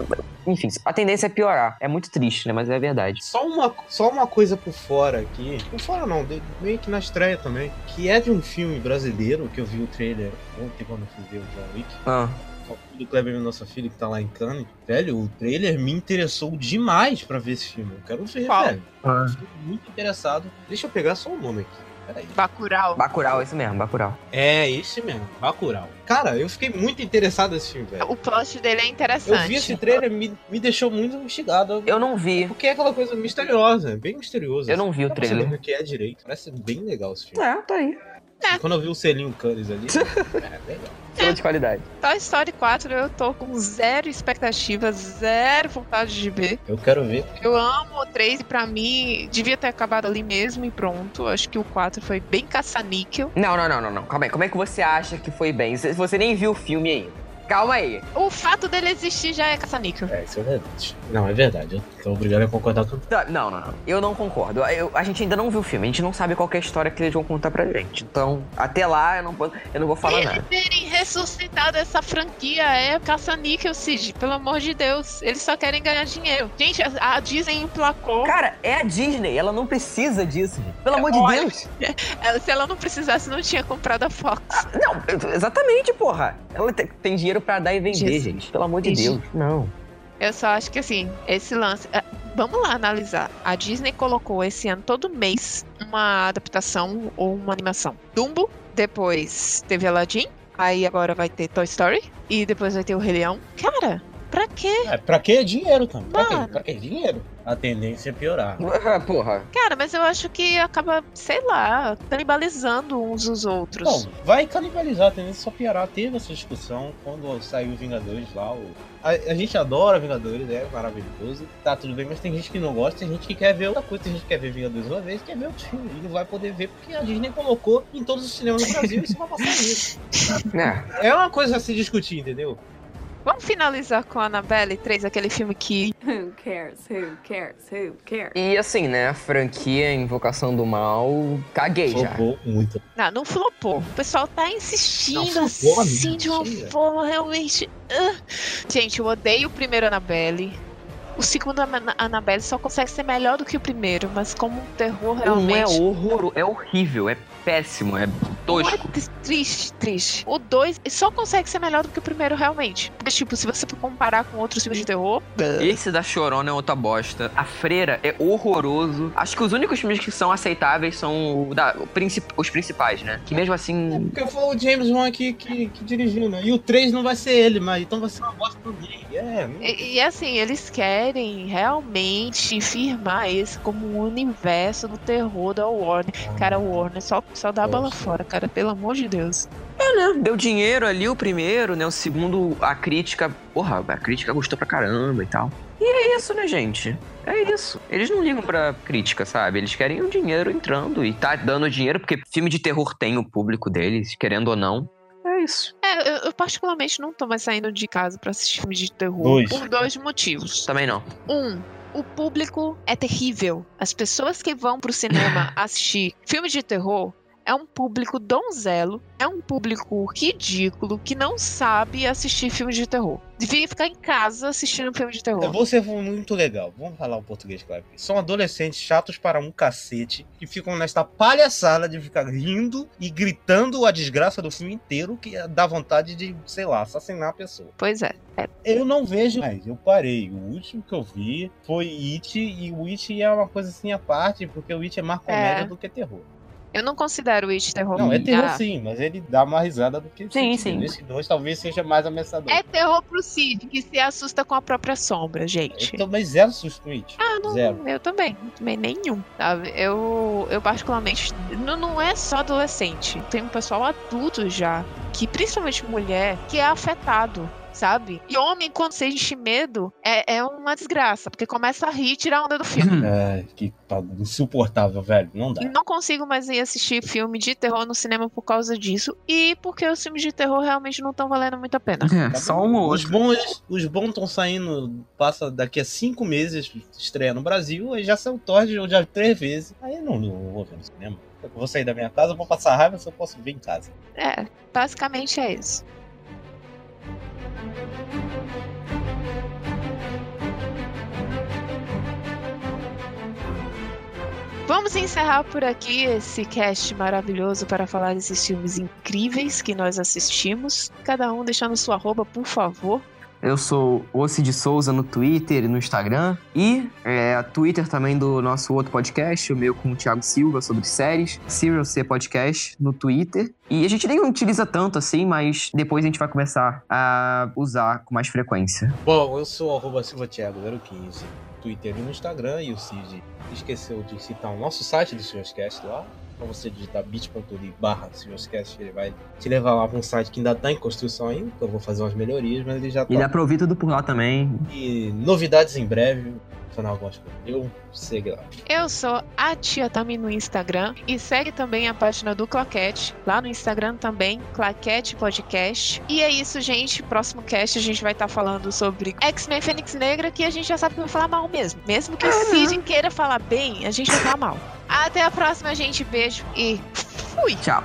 S4: enfim, a tendência é piorar. É muito triste, né? Mas é verdade.
S3: Só uma, só uma coisa por fora aqui. Por fora não, meio que na estreia também. Que é de um filme brasileiro, que eu vi o trailer ontem quando eu fui ver o John Wick.
S4: Ah,
S3: do Kleber nossa filha que tá lá em Cannes. Velho, o trailer me interessou demais pra ver esse filme. Eu quero ver,
S1: Qual?
S3: velho.
S4: ah.
S3: Estou muito interessado. Deixa eu pegar só o nome aqui. Peraí.
S1: Bacurau.
S4: Bacurau, isso mesmo, Bacurau.
S3: É, esse mesmo, Bacurau. Cara, eu fiquei muito interessado nesse filme, velho.
S1: O plot dele é
S3: Eu
S1: interessante.
S3: vi esse trailer me, me deixou muito instigado.
S4: Eu não vi.
S3: Porque é aquela coisa misteriosa, bem misteriosa.
S4: Eu não vi o trailer.
S3: o que é direito. Parece bem legal esse filme.
S4: É, tá aí.
S3: Quando eu vi o selinho Cannes ali, é legal.
S4: De qualidade.
S1: Toy Story 4 eu tô com zero expectativas, zero vontade de ver.
S3: Eu quero ver.
S1: Eu amo o 3 e pra mim devia ter acabado ali mesmo e pronto. Acho que o 4 foi bem caça-níquel.
S4: Não, não, não, não, não. Calma aí. Como é que você acha que foi bem? Você você nem viu o filme ainda. Calma aí.
S1: O fato dele existir já é caça-níquel.
S3: É, isso é verdade. Não, é verdade. Eu tô obrigado a concordar com
S4: Não, não, não. Eu não concordo. Eu- a gente ainda não viu o filme. A gente não sabe qual que é a história que eles vão contar pra gente. Então, até lá, eu não, posso- eu não vou falar
S1: Eles
S4: nada.
S1: terem ressuscitado essa franquia é caça-níquel, Cid. Pelo amor de Deus. Eles só querem ganhar dinheiro. Gente, a, a Disney emplacou.
S4: Cara, é a Disney. Ela não precisa disso, gente. Pelo amor de
S1: Olha.
S4: Deus.
S1: Ela- se ela não precisasse, não tinha comprado a Fox.
S4: Não, exatamente, porra. Ela te- tem dinheiro pra dar e vender,
S1: Jesus.
S4: gente. Pelo amor de. Deus. Não.
S1: Eu só acho que assim, esse lance. ah, Vamos lá analisar. A Disney colocou esse ano todo mês uma adaptação ou uma animação. Dumbo, depois teve Aladdin, aí agora vai ter Toy Story e depois vai ter o Rei Leão. Cara, pra quê?
S3: É, pra que dinheiro também? Pra quê? Pra que dinheiro? A tendência é piorar.
S4: Ah, Porra.
S1: Cara, mas eu acho que acaba, sei lá, canibalizando uns os outros.
S3: Não, vai canibalizar, a tendência é só piorar. Teve essa discussão quando saiu Vingadores lá. O... A, a gente adora Vingadores, é maravilhoso. Tá tudo bem, mas tem gente que não gosta, tem gente que quer ver outra coisa, tem gente que quer ver Vingadores uma vez, quer ver outro filme. E não vai poder ver porque a Disney colocou em todos os cinemas do Brasil e isso vai passar isso.
S4: É.
S3: É uma coisa a se discutir, entendeu?
S1: Vamos finalizar com a Annabelle 3, aquele filme que.
S8: Who cares? Who cares? Who cares?
S4: E assim, né? A franquia Invocação do Mal, caguei já.
S3: Flopou muito.
S1: Não, não flopou. O pessoal tá insistindo
S3: Não, flopou,
S1: assim de uma forma realmente. Gente, eu odeio o primeiro Annabelle. O segundo Annabelle só consegue ser melhor do que o primeiro, mas como um terror
S4: é
S1: realmente.
S4: horror, é horrível, é péssimo, é tosco.
S1: é tris- triste, triste. O 2 só consegue ser melhor do que o primeiro, realmente. Porque, tipo, se você for comparar com outros filmes de terror.
S4: Esse da Chorona é outra bosta. A Freira é horroroso. Acho que os únicos filmes que são aceitáveis são o da- o princip- os principais, né? Que mesmo assim.
S3: Porque foi o James Wan que, que, que dirigiu, né? E o 3 não vai ser ele, mas então vai ser uma bosta também. É,
S1: E, e, assim, eles querem realmente firmar esse como um universo do terror da Warner. Cara, o Warner só, só dá a bola fora, cara, pelo amor de Deus.
S4: É, né? Deu dinheiro ali o primeiro, né? O segundo, a crítica. Porra, a crítica gostou pra caramba e tal. E é isso, né, gente? É isso. Eles não ligam pra crítica, sabe? Eles querem o dinheiro entrando e tá dando dinheiro, porque filme de terror tem o público deles, querendo ou não. É isso.
S1: É, eu, eu particularmente não tô mais saindo de casa pra assistir filme de terror
S3: Dois.
S1: por dois motivos.
S4: Também não.
S1: Um, o público é terrível. As pessoas que vão pro cinema assistir filme de terror é um público donzelo, é um público ridículo que não sabe assistir filme de terror. Devia ficar em casa assistindo filme de terror.
S3: Você foi muito legal. Vamos falar o português claro. São adolescentes chatos para um cacete que ficam nesta palhaçada de ficar rindo e gritando a desgraça do filme inteiro que dá vontade de, sei lá, assassinar a pessoa.
S1: Pois é. é.
S3: Eu não vejo mais, eu parei. O último que eu vi foi It e o It é uma coisa assim à parte, porque o It é mais comédia
S1: É.
S3: do que terror.
S1: Eu não considero It terror.
S3: Não, é terror
S1: Ah,
S3: sim, mas ele dá uma risada do que
S4: Sim,
S3: It.
S4: sim.
S3: Esse dois talvez seja mais ameaçador.
S1: É terror pro Cid, que se assusta com a própria sombra, gente.
S3: Eu tomei zero susto com It.
S1: Ah, não,
S3: Zero.
S1: eu também, também nenhum, sabe? Eu, eu particularmente, não, não é só adolescente, tem um pessoal adulto já, que principalmente mulher, que é afetado, sabe? E homem, quando sente medo, é, é uma desgraça, porque começa a rir e tirar a onda do filme.
S3: É, que bagulho insuportável, velho. Não dá.
S1: E Não consigo mais ir assistir filme de terror no cinema por causa disso. E porque os filmes de terror realmente não estão valendo muito a pena.
S4: É,
S3: Tá
S4: só um
S3: Os bons os bons estão saindo, passa daqui a cinco meses, estreia no Brasil, aí já saiu Thor de- já três vezes. Aí eu não, não vou ver no cinema. Eu vou sair da minha casa, vou passar raiva se eu posso ver em casa.
S1: É, basicamente é isso. Vamos encerrar por aqui esse cast maravilhoso para falar desses filmes incríveis que nós assistimos. Cada um deixando sua arroba, por favor.
S4: Eu sou Ossi de Souza no Twitter e no Instagram. E é, Twitter também do nosso outro podcast, o meu com o Thiago Silva, sobre séries. Serial C Podcast no Twitter. E a gente nem utiliza tanto assim, mas depois a gente vai começar a usar com mais frequência.
S3: Bom, eu sou arroba silvatiago015 no Twitter e no Instagram, e o Cid esqueceu de citar o nosso site do Senhorscast lá. Pra você digitar bit.ly barra Senhorscast, ele vai te levar lá pra um site que ainda tá em construção ainda, que eu vou fazer umas melhorias, mas ele já tá.
S4: E dá pra ouvir tudo por lá também.
S3: E novidades em breve, adicionar algumas coisas. Eu segue lá.
S1: Eu sou a Tia Tami no Instagram e segue também a página do Claquete, lá no Instagram também, Claquete Podcast. E é isso, gente. Próximo cast a gente vai estar falando sobre X-Men Fênix Negra, que a gente já sabe que vai falar mal mesmo. Mesmo que o Cid queira falar bem, a gente vai falar mal. Até a próxima, gente. Beijo e fui!
S4: Tchau.